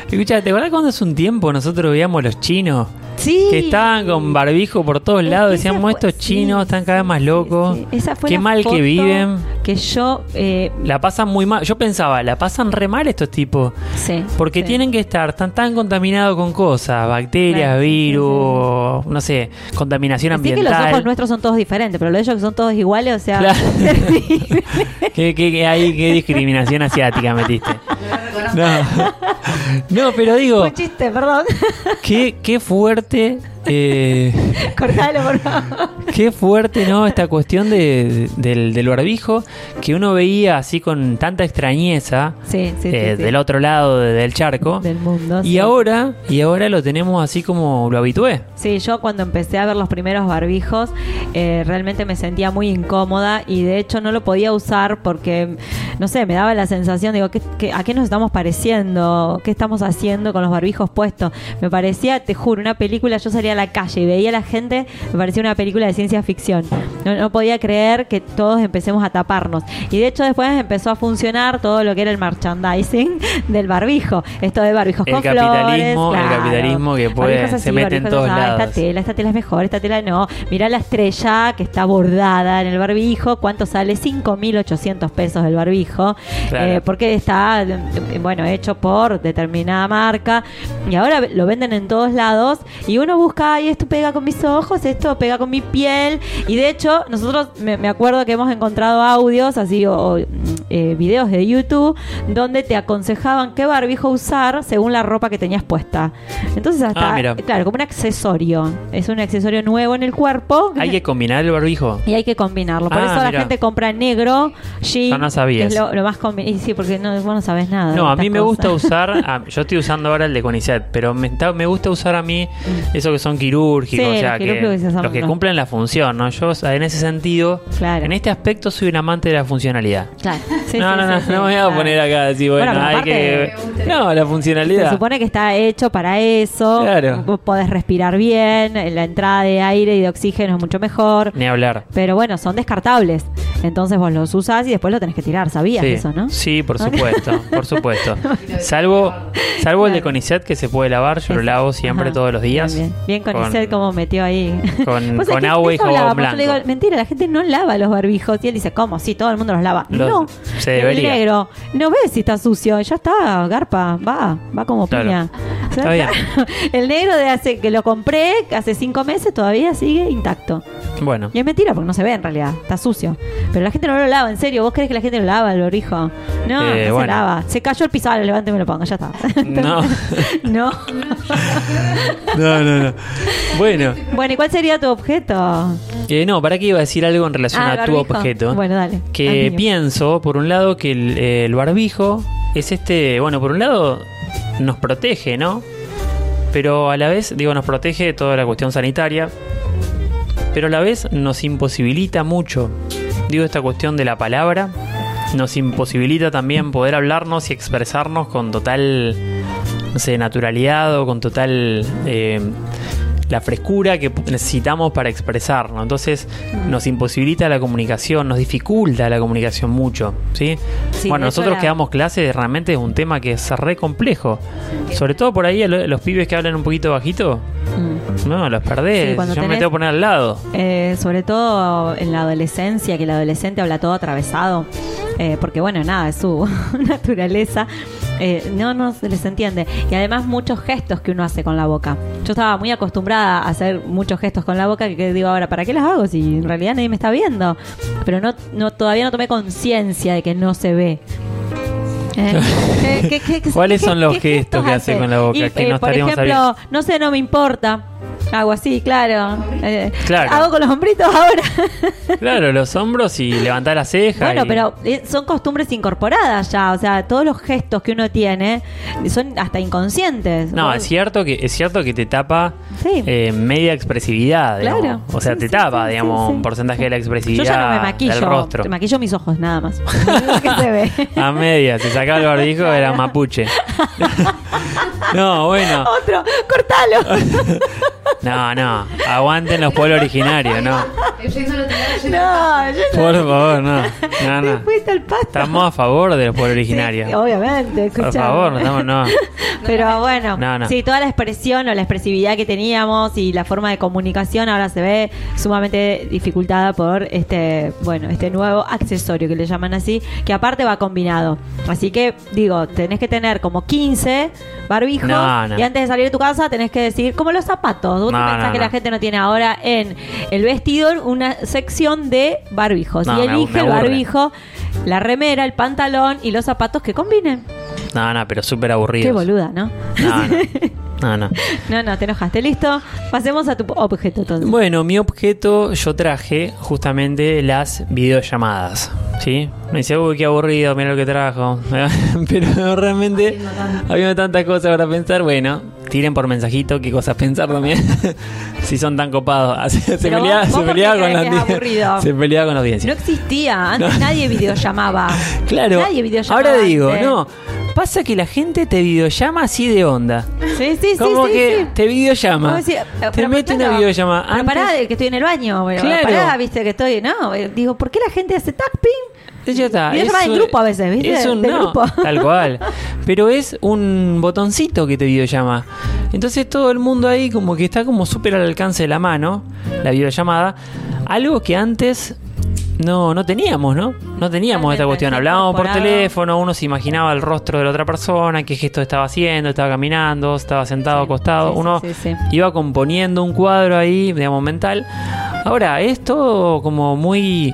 Speaker 2: Escucha, ¿te acuerdas cuando hace un tiempo nosotros veíamos los chinos?
Speaker 1: Sí.
Speaker 2: Que estaban con barbijo por todos lados. Decíamos,
Speaker 1: fue-
Speaker 2: estos chinos están cada vez más locos.
Speaker 1: Esa fue
Speaker 2: Qué
Speaker 1: la
Speaker 2: mal
Speaker 1: foto
Speaker 2: que viven.
Speaker 1: Que yo. eh,
Speaker 2: La pasan muy mal. Yo pensaba, la pasan re mal estos tipos.
Speaker 1: sí.
Speaker 2: Porque
Speaker 1: sí.
Speaker 2: tienen que estar tan tan contaminados con cosas, bacterias,
Speaker 1: Claro, sí, sí,
Speaker 2: virus, no sé, contaminación
Speaker 1: Así que los
Speaker 2: ambiental.
Speaker 1: ojos nuestros son todos diferentes, pero los de ellos que son todos iguales, o sea.
Speaker 2: Claro. [LAUGHS] [LAUGHS] ¿Qué, qué, qué hay? ¿Qué discriminación asiática metiste? No, no [LAUGHS] pero digo,
Speaker 1: Fue chiste, perdón.
Speaker 2: qué, qué fuerte, ter eh, [LAUGHS]
Speaker 1: Cortalo, por favor.
Speaker 2: qué fuerte, ¿no? Esta cuestión de, del, del barbijo que uno veía así con tanta extrañeza
Speaker 1: Sí, sí, sí,
Speaker 2: eh,
Speaker 1: sí.
Speaker 2: del otro lado de- del charco.
Speaker 1: Del mundo.
Speaker 2: Y ahora, y ahora lo tenemos así como lo habitué.
Speaker 1: Sí, yo cuando empecé a ver los primeros barbijos, eh, realmente me sentía muy incómoda y de hecho no lo podía usar porque, no sé, me daba la sensación, digo, ¿qué, qué- a qué nos estamos pareciendo? ¿Qué estamos haciendo con los barbijos puestos? Me parecía, te juro, una película, yo salía a la calle y veía a la gente, me parecía una película de ciencia ficción. No, no podía creer que todos empecemos a taparnos. Y de hecho después empezó a funcionar todo lo que era el merchandising [LAUGHS] del barbijo. Esto de barbijos
Speaker 2: El
Speaker 1: con
Speaker 2: capitalismo,
Speaker 1: flores,
Speaker 2: el
Speaker 1: claro.
Speaker 2: capitalismo que puede- se mete en todos
Speaker 1: ah,
Speaker 2: lados.
Speaker 1: Esta tela, esta tela es mejor, esta tela no. Mira la estrella que está bordada en el barbijo. ¿Cuánto sale? 5.800 pesos el barbijo.
Speaker 2: Claro.
Speaker 1: Eh, porque está, eh, bueno, hecho por determinada marca. Y ahora lo venden en todos lados. Y uno busca, y esto pega con mis ojos, esto pega con mi piel. Y de hecho, nosotros me, me acuerdo que hemos encontrado audios así, o, o, eh, videos de YouTube donde te aconsejaban qué barbijo usar según la ropa que tenías puesta. Entonces hasta,
Speaker 2: Ah,
Speaker 1: claro, como un accesorio. Es un accesorio nuevo en el cuerpo.
Speaker 2: Hay que combinar el barbijo.
Speaker 1: Y hay que combinarlo. Por
Speaker 2: Ah,
Speaker 1: eso la gente compra negro, jean,
Speaker 2: Yo no sabía
Speaker 1: es
Speaker 2: eso.
Speaker 1: lo, lo más Y sí, porque no, vos no sabes nada.
Speaker 2: No, a mí me gusta usar, [LAUGHS] yo estoy usando ahora el de Conicet, pero me, me gusta usar a mí esos que son quirúrgicos,
Speaker 1: Sí,
Speaker 2: o sea,
Speaker 1: los
Speaker 2: que,
Speaker 1: se
Speaker 2: los que cumplen la función, ¿no? Yo, en ese sentido,
Speaker 1: Claro.
Speaker 2: en este aspecto soy un amante de la funcionalidad.
Speaker 1: Claro. [LAUGHS] Sí,
Speaker 2: no,
Speaker 1: sí,
Speaker 2: no, no, no me voy a
Speaker 1: claro.
Speaker 2: poner acá decir, bueno, hay que... No, la
Speaker 1: Se
Speaker 2: funcionalidad.
Speaker 1: supone que está hecho para eso.
Speaker 2: Claro.
Speaker 1: Vos podés respirar bien, la entrada de aire y de oxígeno es mucho mejor.
Speaker 2: Ni hablar.
Speaker 1: Pero bueno, son descartables. Entonces vos los usás y después lo tenés que tirar. ¿Sabías eso, no?
Speaker 2: sí, por [LAUGHS] supuesto, por supuesto. [LAUGHS] Salvo, salvo el de Conicet que se puede lavar, yo lo lavo siempre
Speaker 1: Ajá.
Speaker 2: todos los días.
Speaker 1: Bien, bien. Bien con, Iset como metió ahí.
Speaker 2: con, [LAUGHS]
Speaker 1: Vos sabés
Speaker 2: con agua y jabón blanco.
Speaker 1: Yo le digo, mentira, la gente no lava los barbijos. Y él dice, ¿cómo? Sí, todo el mundo los lava.
Speaker 2: Los-
Speaker 1: no.
Speaker 2: se
Speaker 1: el
Speaker 2: debería.
Speaker 1: negro, no ves si está sucio. Ya está, garpa, va, va como
Speaker 2: Claro.
Speaker 1: piña. O sea,
Speaker 2: Está bien. [LAUGHS]
Speaker 1: El negro de hace que lo compré hace cinco meses todavía sigue intacto.
Speaker 2: Bueno,
Speaker 1: Y es mentira porque no se ve en realidad, está sucio. Pero la gente no lo lava, en serio. ¿Vos crees que la gente lo lava el barbijo? No,
Speaker 2: Eh,
Speaker 1: no se lava. Se cayó el piso, ahora levante y me lo pongo, ya está.
Speaker 2: no. [LAUGHS]
Speaker 1: no.
Speaker 2: no, no, no. [LAUGHS] Bueno,
Speaker 1: Bueno, ¿y cuál sería tu objeto?
Speaker 2: eh, no, ¿para qué iba a decir algo en relación
Speaker 1: Ah,
Speaker 2: a tu
Speaker 1: barbijo.
Speaker 2: objeto?
Speaker 1: Bueno, dale.
Speaker 2: Que
Speaker 1: mío.
Speaker 2: pienso, por un lado, que el, eh, el barbijo es este, bueno, por un lado nos protege, ¿no? Pero a la vez, digo, nos protege de toda la cuestión sanitaria, pero a la vez nos imposibilita mucho, digo, esta cuestión de la palabra, nos imposibilita también poder hablarnos y expresarnos con total, no sé, naturalidad o con total... eh, la frescura que necesitamos para expresarnos. Entonces nos imposibilita la comunicación, nos dificulta la comunicación mucho. ¿sí?
Speaker 1: Sí,
Speaker 2: bueno, nosotros
Speaker 1: la-
Speaker 2: que damos clases realmente es un tema que es re complejo. Sobre todo por ahí lo- los pibes que hablan un poquito bajito,
Speaker 1: Mm.
Speaker 2: no, los perdés.
Speaker 1: Sí,
Speaker 2: Yo me
Speaker 1: tenés-
Speaker 2: tengo que poner al lado.
Speaker 1: Eh, sobre todo en la adolescencia, que el adolescente habla todo atravesado, eh, porque bueno, nada, es su [LAUGHS] naturaleza. Eh, no, no se les entiende. Y además muchos gestos que uno hace con la boca. Yo estaba muy acostumbrada a hacer muchos gestos con la boca que, digo ahora, ¿para qué los hago si en realidad nadie me está viendo? Pero no, no todavía no tomé conciencia de que no se ve. Eh, ¿qué- qué- [LAUGHS]
Speaker 2: ¿Cuáles son los gestos que hace
Speaker 1: hace?
Speaker 2: con la boca?
Speaker 1: Y,
Speaker 2: que
Speaker 1: eh,
Speaker 2: no
Speaker 1: por
Speaker 2: estaríamos
Speaker 1: ejemplo,
Speaker 2: sabiendo?
Speaker 1: no sé, no me importa. Hago así, claro. Eh,
Speaker 2: Claro.
Speaker 1: Hago con los hombritos ahora. [LAUGHS]
Speaker 2: Claro, los hombros y levantar la ceja.
Speaker 1: Bueno,
Speaker 2: y-
Speaker 1: pero eh, son costumbres incorporadas ya. O sea, todos los gestos que uno tiene son hasta inconscientes.
Speaker 2: No,
Speaker 1: Vos-
Speaker 2: es cierto que es cierto que te tapa
Speaker 1: Sí.
Speaker 2: eh, media expresividad, digamos.
Speaker 1: Claro.
Speaker 2: O sea,
Speaker 1: Sí,
Speaker 2: te
Speaker 1: sí,
Speaker 2: tapa, digamos, un porcentaje de la
Speaker 1: Yo
Speaker 2: expresividad
Speaker 1: ya no me
Speaker 2: del
Speaker 1: maquillo.
Speaker 2: rostro.
Speaker 1: Me maquillo mis ojos nada más. [LAUGHS] ¿Qué se ve?
Speaker 2: A media, si sacaba el barbijo era mapuche. [LAUGHS] no, bueno.
Speaker 1: Otro, cortalo.
Speaker 2: No, no. Aguanten los pueblos originarios, no.
Speaker 1: no, yo
Speaker 2: Por favor, no. No, no.
Speaker 1: fuiste al pasto.
Speaker 2: Estamos a favor de los pueblos originarios.
Speaker 1: Sí, obviamente,
Speaker 2: Por
Speaker 1: escuchá.
Speaker 2: favor, no estamos, no. [LAUGHS]
Speaker 1: Pero bueno,
Speaker 2: No, no.
Speaker 1: sí, toda la expresión o la expresividad que teníamos y la forma de comunicación ahora se ve sumamente dificultada por este, bueno, este nuevo accesorio que le llaman así, que aparte va combinado. Así que, digo, tenés que tener como 15 barbijos
Speaker 2: No, no.
Speaker 1: y antes de salir de tu casa tenés que decir, como los zapatos. ¿Vos te
Speaker 2: No,
Speaker 1: pensás
Speaker 2: no,
Speaker 1: que la gente no tiene ahora en el vestidor una sección de barbijos?
Speaker 2: No,
Speaker 1: y elige el barbijo, la remera, el pantalón y los zapatos que combinen.
Speaker 2: No, no, pero súper aburrido.
Speaker 1: Qué boluda, ¿no?
Speaker 2: No, no. [LAUGHS] No, no.
Speaker 1: No, no, te enojaste. Listo. Pasemos a tu objeto entonces.
Speaker 2: Bueno, mi objeto yo traje justamente las videollamadas. ¿Sí? Me dice, uy, qué aburrido, mira lo que trajo. [LAUGHS] Pero realmente, habiendo tantas cosas para pensar, bueno, tiren por mensajito qué cosas pensar también. [LAUGHS] si son tan copados. [LAUGHS] Se, se
Speaker 1: Pero
Speaker 2: pelea,
Speaker 1: vos-
Speaker 2: se
Speaker 1: vos
Speaker 2: pelea
Speaker 1: por qué
Speaker 2: con la
Speaker 1: que.
Speaker 2: Se pelea con la
Speaker 1: No
Speaker 2: audiencia.
Speaker 1: existía. [LAUGHS] Antes nadie videollamaba.
Speaker 2: Claro.
Speaker 1: Nadie videollamaba.
Speaker 2: Ahora digo,
Speaker 1: antes.
Speaker 2: no. Pasa que la gente te videollama así de onda.
Speaker 1: Sí, sí, sí.
Speaker 2: Como
Speaker 1: sí,
Speaker 2: que
Speaker 1: sí.
Speaker 2: te videollama.
Speaker 1: Eh,
Speaker 2: te mete una videollamada.
Speaker 1: Pero
Speaker 2: Antes-
Speaker 1: pará, que estoy en el baño. Pero
Speaker 2: Claro.
Speaker 1: Pará, viste que estoy. No, digo, ¿por qué la gente hace tapping?
Speaker 2: Ya está.
Speaker 1: Videollamada
Speaker 2: es un-
Speaker 1: grupo a veces, ¿viste?
Speaker 2: Es un
Speaker 1: De
Speaker 2: no,
Speaker 1: grupo.
Speaker 2: tal cual. Pero es un botoncito que te videollama. Entonces todo el mundo ahí como que está como súper al alcance de la mano, la videollamada. Algo que antes no, no teníamos, ¿no? No teníamos esta cuestión. Hablábamos por teléfono, uno se imaginaba el rostro de la otra persona, qué gesto estaba haciendo, estaba caminando, estaba sentado, acostado.
Speaker 1: sí,
Speaker 2: uno
Speaker 1: sí.
Speaker 2: iba componiendo un cuadro ahí, digamos, mental. Ahora, es todo como muy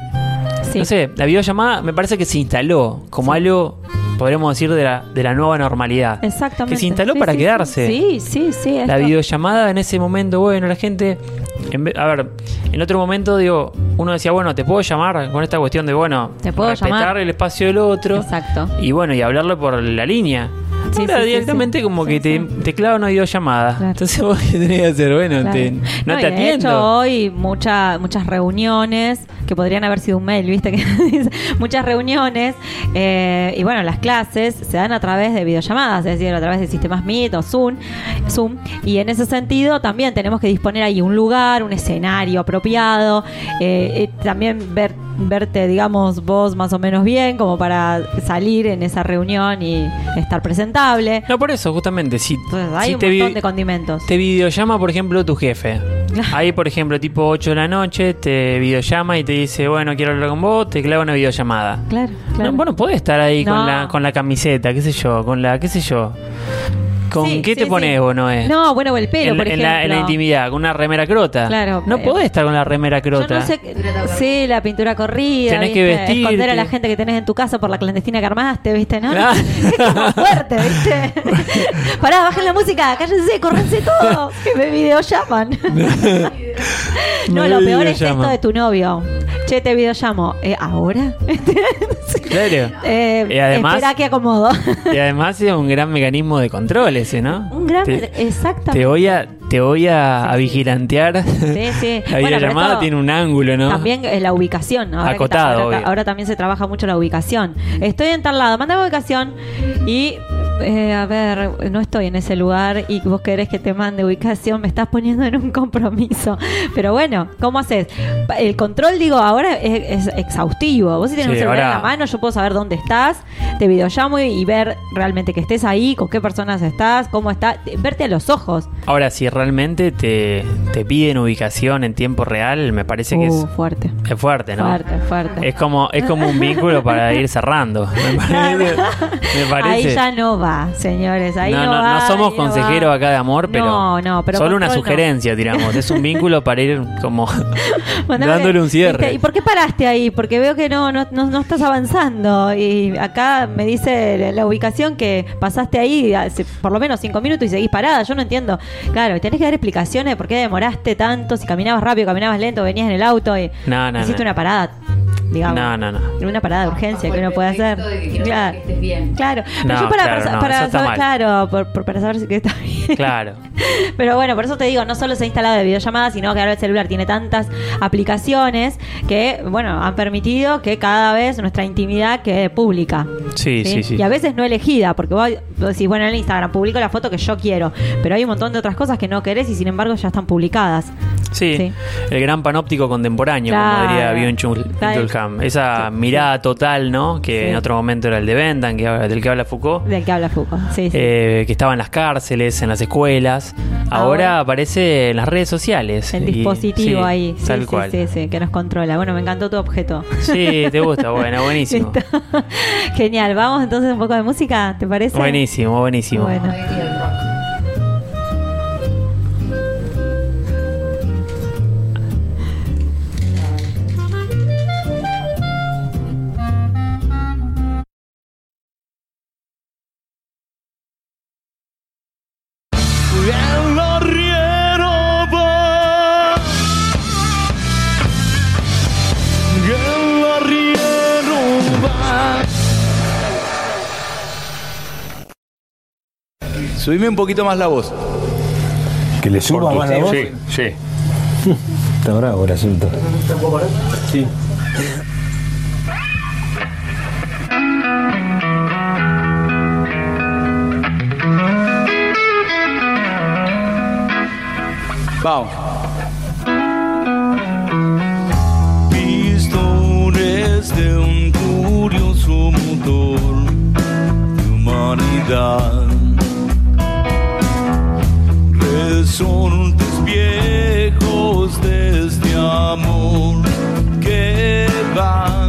Speaker 1: Sí.
Speaker 2: No sé, la videollamada me parece que se instaló como algo, podríamos decir, de la, de la nueva normalidad.
Speaker 1: Exactamente.
Speaker 2: Que se instaló
Speaker 1: Sí,
Speaker 2: para quedarse.
Speaker 1: Sí, sí, sí.
Speaker 2: La
Speaker 1: esto-
Speaker 2: videollamada en ese momento, bueno, la gente. en vez- a ver, en otro momento, digo, uno decía, bueno, te puedo llamar con esta cuestión de, bueno,
Speaker 1: Te puedo
Speaker 2: respetar
Speaker 1: llamar.
Speaker 2: el espacio del otro.
Speaker 1: Exacto.
Speaker 2: Y bueno, y hablarle por la línea.
Speaker 1: Sí,
Speaker 2: Ahora
Speaker 1: sí,
Speaker 2: directamente
Speaker 1: sí.
Speaker 2: como que te, te clava una videollamada.
Speaker 1: Claro.
Speaker 2: Entonces [LAUGHS] vos qué tenés que hacer, bueno,
Speaker 1: Claro.
Speaker 2: te- no,
Speaker 1: No,
Speaker 2: te
Speaker 1: de
Speaker 2: atiendo.
Speaker 1: hecho, hoy mucha, muchas reuniones que podrían haber sido un mail, ¿viste? [LAUGHS] Que muchas reuniones eh, y bueno, las clases se dan a través de videollamadas, es decir, a través de sistemas Meet o Zoom, Zoom. Y en ese sentido también tenemos que disponer ahí un lugar, un escenario apropiado, eh, eh, también ver verte, digamos, vos más o menos bien, como para salir en esa reunión y estar presentable.
Speaker 2: No, por eso, justamente, si,
Speaker 1: Entonces, hay
Speaker 2: si
Speaker 1: un
Speaker 2: te,
Speaker 1: montón de condimentos.
Speaker 2: te videollama, por ejemplo, tu jefe. [LAUGHS] Ahí, por ejemplo, tipo 8 de la noche, te videollama y te dice, bueno, quiero hablar con vos, te clava una videollamada.
Speaker 1: Claro, claro.
Speaker 2: No, bueno, podés estar ahí
Speaker 1: No.
Speaker 2: con, la, con la camiseta, qué sé yo, con la, qué sé yo. ¿Con
Speaker 1: Sí,
Speaker 2: qué
Speaker 1: sí,
Speaker 2: te pones
Speaker 1: sí.
Speaker 2: vos, Noé?
Speaker 1: No, bueno, el pelo,
Speaker 2: en,
Speaker 1: por
Speaker 2: en
Speaker 1: ejemplo.
Speaker 2: la, en la intimidad, con una remera crota.
Speaker 1: Claro,
Speaker 2: No
Speaker 1: eh,
Speaker 2: podés estar con la remera
Speaker 1: Yo
Speaker 2: crota.
Speaker 1: no sé, sí, la pintura corrida,
Speaker 2: Tenés que vestirte.
Speaker 1: esconder a la gente que tenés en tu casa por la clandestina que armaste, ¿viste? ¿No?
Speaker 2: Claro. [LAUGHS]
Speaker 1: Es como fuerte, ¿viste? [LAUGHS] Pará, bajen la música, cállense, córrense todos, que me videollaman. [LAUGHS] no,
Speaker 2: Me
Speaker 1: lo peor es esto de tu novio. Che, te videollamo. ¿Eh, ¿Ahora?
Speaker 2: Claro.
Speaker 1: Eh,
Speaker 2: Y además-
Speaker 1: Espera que acomodo.
Speaker 2: Y además es un gran mecanismo de control
Speaker 1: Un gran...
Speaker 2: Te,
Speaker 1: Exactamente.
Speaker 2: te voy a, te voy a, a vigilantear.
Speaker 1: Sí, sí. [LAUGHS]
Speaker 2: La
Speaker 1: Bueno,
Speaker 2: videollamada tiene un ángulo, ¿no?
Speaker 1: También eh, la ubicación. Ahora,
Speaker 2: Acotado,
Speaker 1: ahora también se trabaja mucho la ubicación. Estoy en tal lado, manda ubicación y. eh, a ver, no estoy en ese lugar y vos querés que te mande ubicación, me estás poniendo en un compromiso. Pero bueno, ¿cómo haces? El control, digo, ahora es, es exhaustivo. Vos si tenés
Speaker 2: Sí,
Speaker 1: un celular
Speaker 2: ahora-
Speaker 1: en la mano, yo puedo saber dónde estás, te videollamo y, y ver realmente que estés ahí, con qué personas estás, cómo estás, verte a los ojos.
Speaker 2: Ahora, si realmente te, te piden ubicación en tiempo real, me parece que
Speaker 1: Uh,
Speaker 2: es,
Speaker 1: fuerte.
Speaker 2: es fuerte, ¿no?
Speaker 1: Fuerte, fuerte.
Speaker 2: Es como, es como un vínculo para ir cerrando. [LAUGHS] Me parece. me parece.
Speaker 1: Ahí ya no va, señores. Ahí no,
Speaker 2: no, no,
Speaker 1: va,
Speaker 2: no somos consejeros acá de amor, pero,
Speaker 1: No, no, pero
Speaker 2: solo una sugerencia tiramos. Es un vínculo para ir como [LAUGHS] [LAUGHS] dándole un cierre.
Speaker 1: ¿Y por qué paraste ahí? Porque veo que no, no, no, no estás avanzando. Y acá me dice la ubicación que pasaste ahí hace por lo menos cinco minutos y seguís parada. Yo no entiendo. Claro, tenés que dar explicaciones de por qué demoraste tanto, si caminabas rápido, caminabas lento, venías en el auto y
Speaker 2: No, no,
Speaker 1: hiciste
Speaker 2: no.
Speaker 1: una parada, digamos.
Speaker 2: No, no, no.
Speaker 1: Una parada de urgencia que uno puede hacer. Claro. Claro. Pero
Speaker 2: No,
Speaker 1: yo para,
Speaker 2: claro,
Speaker 1: para,
Speaker 2: no,
Speaker 1: para
Speaker 2: eso está
Speaker 1: saber,
Speaker 2: mal.
Speaker 1: claro, por- por- para saber si que está bien.
Speaker 2: Claro. [LAUGHS]
Speaker 1: Pero bueno, por eso te digo, no solo se ha instalado de videollamadas, sino que ahora el celular tiene tantas aplicaciones que, bueno, han permitido que cada vez nuestra intimidad quede pública.
Speaker 2: Sí, sí, sí.
Speaker 1: Y a veces no elegida, porque vos, vos decís, bueno, en el Instagram publico la foto que yo quiero, pero hay un montón de otras cosas que no querés y sin embargo ya están publicadas.
Speaker 2: Sí,
Speaker 1: Sí.
Speaker 2: el gran panóptico contemporáneo,
Speaker 1: Claro.
Speaker 2: como diría Bjorn Esa mirada total, ¿no? Que
Speaker 1: Sí.
Speaker 2: en otro momento era el de Bentham, que, del que habla Foucault.
Speaker 1: Del que habla Foucault. Sí, sí.
Speaker 2: eh, que estaba en las cárceles, en las escuelas. Ahora,
Speaker 1: Ahora-
Speaker 2: aparece en las redes sociales.
Speaker 1: el
Speaker 2: Y-
Speaker 1: dispositivo
Speaker 2: sí,
Speaker 1: ahí. Sí,
Speaker 2: tal
Speaker 1: sí,
Speaker 2: cual.
Speaker 1: sí, sí, que nos controla. Bueno, me encantó tu objeto.
Speaker 2: Sí, te gusta, [LAUGHS] bueno, buenísimo. [LAUGHS]
Speaker 1: Genial. Vamos entonces un poco de música, ¿te parece?
Speaker 2: Buenísimo, buenísimo.
Speaker 1: Bueno.
Speaker 11: Subime un poquito más la voz.
Speaker 12: ¿Que le suba más la voz?
Speaker 11: Sí, sí.
Speaker 12: Está bravo el asunto. Sí.
Speaker 11: Vamos.
Speaker 8: Pistores de un curioso motor de humanidad. Resortes viejos de este amor que van.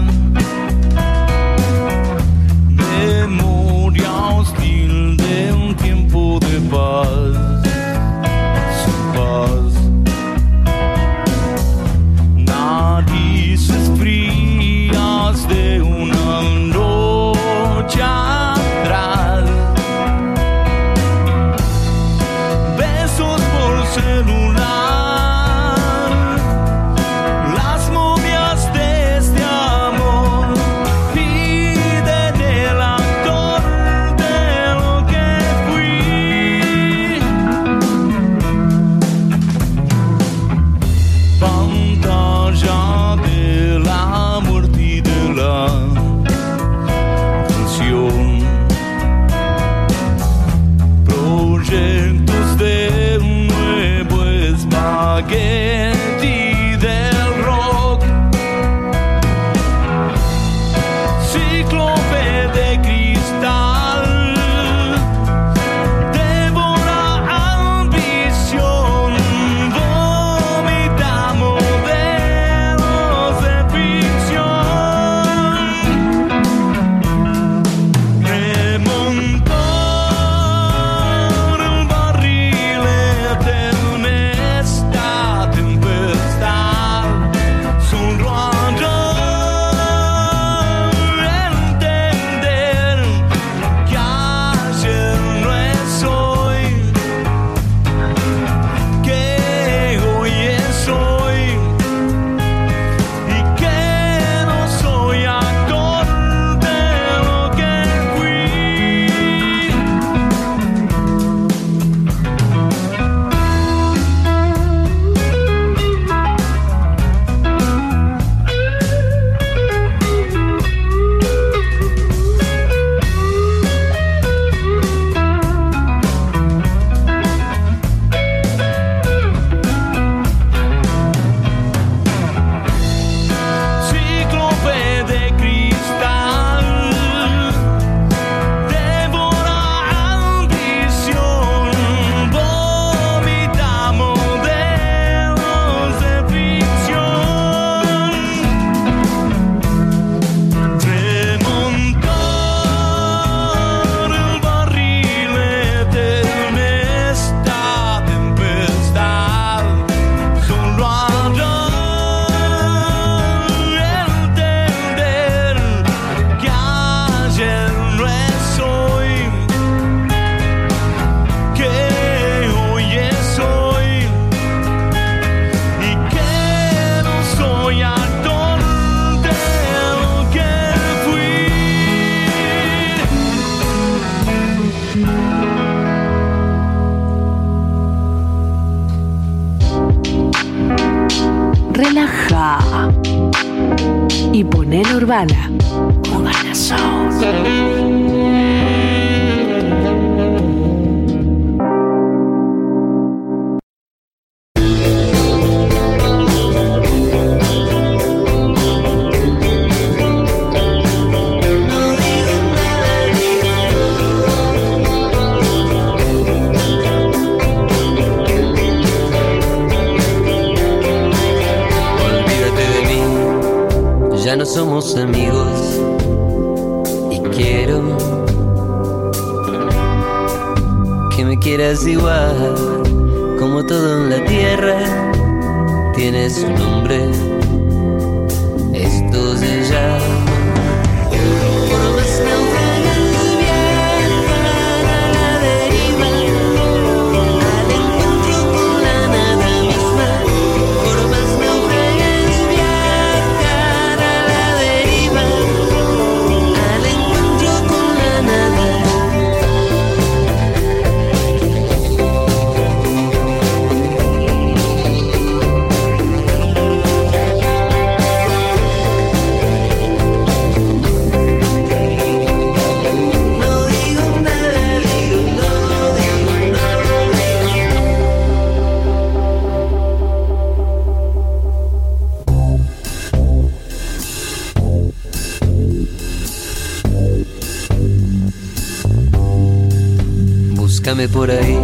Speaker 13: Por ahí,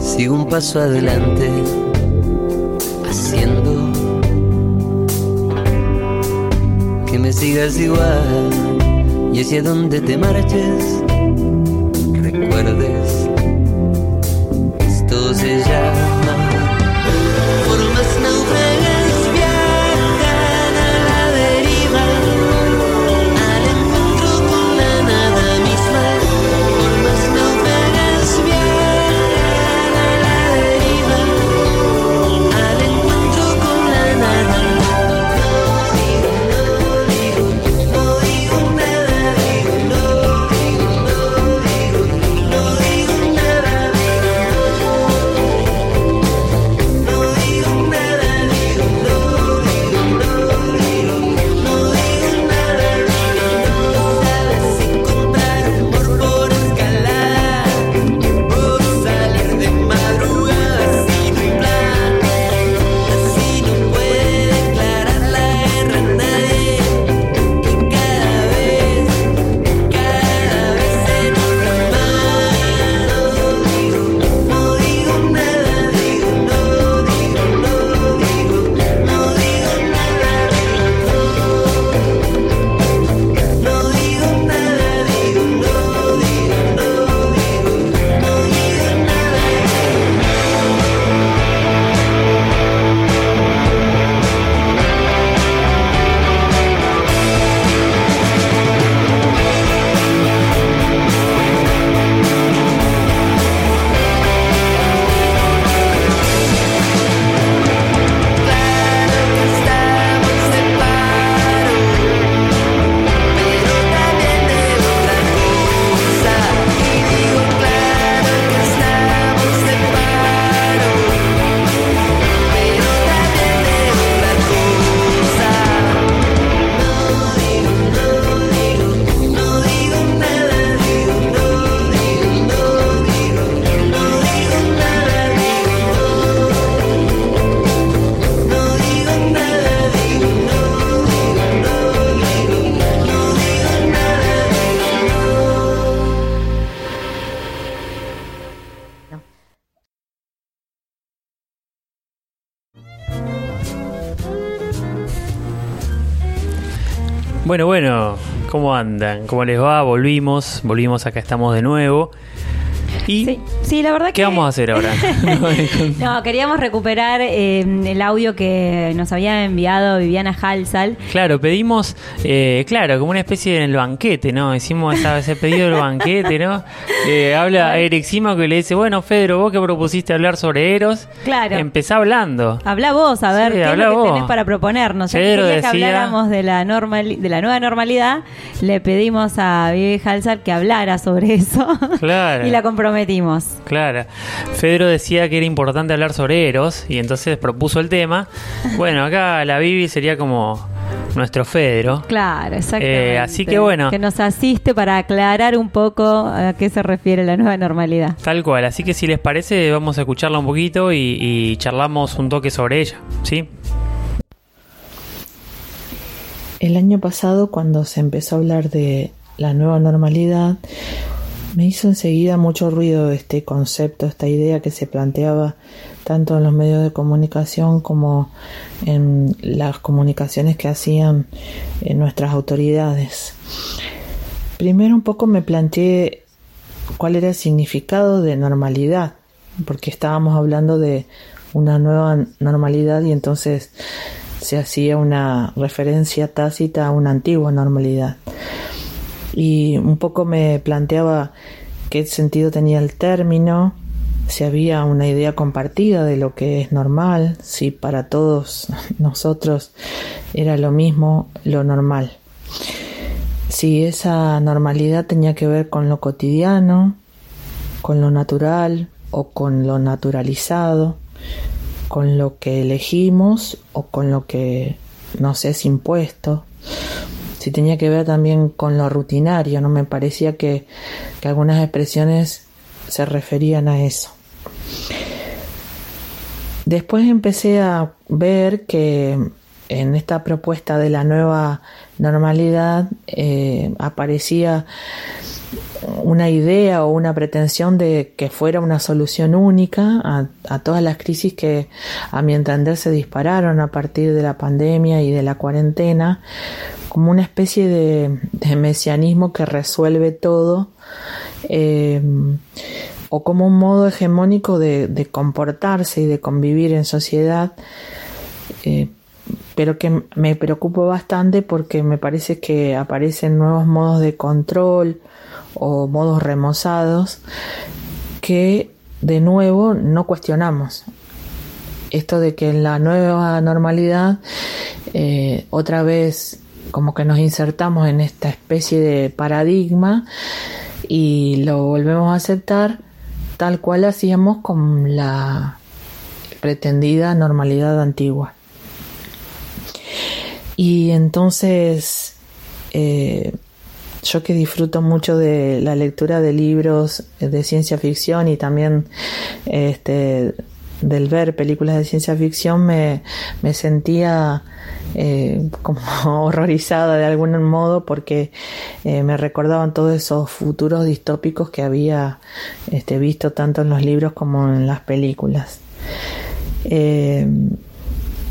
Speaker 13: sigo un paso adelante, haciendo que me sigas igual. Y hacia donde te marches,
Speaker 2: Bueno, bueno, ¿cómo andan? ¿Cómo les va? Volvimos, volvimos, acá estamos de nuevo. ¿Y
Speaker 1: Sí, la verdad
Speaker 2: qué
Speaker 1: que...
Speaker 2: vamos a hacer ahora? [LAUGHS]
Speaker 1: No, queríamos recuperar eh, el audio que nos había enviado Viviana Halsal.
Speaker 2: Claro, pedimos, eh, claro, como una especie del banquete, ¿no? Hicimos esa- ese pedido del banquete, ¿no? Eh, habla Eric Simo que le dice, bueno, Pedro, vos que propusiste hablar sobre Eros,
Speaker 1: Claro.
Speaker 2: empezá hablando.
Speaker 1: Habla vos, a ver
Speaker 2: Sí,
Speaker 1: qué es lo que tenés para proponernos. Ya que
Speaker 2: Pedro
Speaker 1: quería que
Speaker 2: decía-
Speaker 1: habláramos de la, normal, de la nueva normalidad, le pedimos a Vivi Halsal que hablara sobre eso.
Speaker 2: Claro. [LAUGHS]
Speaker 1: y la comprometimos.
Speaker 2: Claro. Fedro decía que era importante hablar sobre Eros y entonces propuso el tema. Bueno, acá la Bibi sería como nuestro Fedro.
Speaker 1: Claro, exactamente.
Speaker 2: Eh, así que bueno.
Speaker 1: Que nos asiste para aclarar un poco a qué se refiere la nueva normalidad.
Speaker 2: Tal cual, así que si les parece vamos a escucharla un poquito y, y charlamos un toque sobre ella, ¿sí?
Speaker 14: El año pasado, cuando se empezó a hablar de la nueva normalidad, me hizo enseguida mucho ruido este concepto, esta idea que se planteaba tanto en los medios de comunicación como en las comunicaciones que hacían nuestras autoridades. Primero un poco me planteé cuál era el significado de normalidad, porque estábamos hablando de una nueva normalidad y entonces se hacía una referencia tácita a una antigua normalidad. Y un poco me planteaba qué sentido tenía el término, si había una idea compartida de lo que es normal, si para todos [LAUGHS] nosotros era lo mismo lo normal. Si esa normalidad tenía que ver con lo cotidiano, con lo natural o con lo naturalizado, con lo que elegimos o con lo que nos es impuesto. Si tenía que ver también con lo rutinario, no me parecía que, que algunas expresiones se referían a eso. Después empecé a ver que en esta propuesta de la nueva normalidad eh, aparecía una idea o una pretensión de que fuera una solución única a, todas las crisis que a mi entender se dispararon a partir de la pandemia y de la cuarentena, como una especie de, mesianismo que resuelve todo. Eh, o como un modo hegemónico de, comportarse y de convivir en sociedad, eh, pero que me preocupa bastante porque me parece que aparecen nuevos modos de control o modos remozados que de nuevo no cuestionamos. Esto de que en la nueva normalidad eh, otra vez como que nos insertamos en esta especie de paradigma y lo volvemos a aceptar tal cual hacíamos con la pretendida normalidad antigua. Y entonces, eh, yo que disfruto mucho de la lectura de libros de ciencia ficción y también este, del ver películas de ciencia ficción, me, me sentía eh, como [LAUGHS] horrorizada de algún modo porque eh, me recordaban todos esos futuros distópicos que había este, visto tanto en los libros como en las películas. Eh,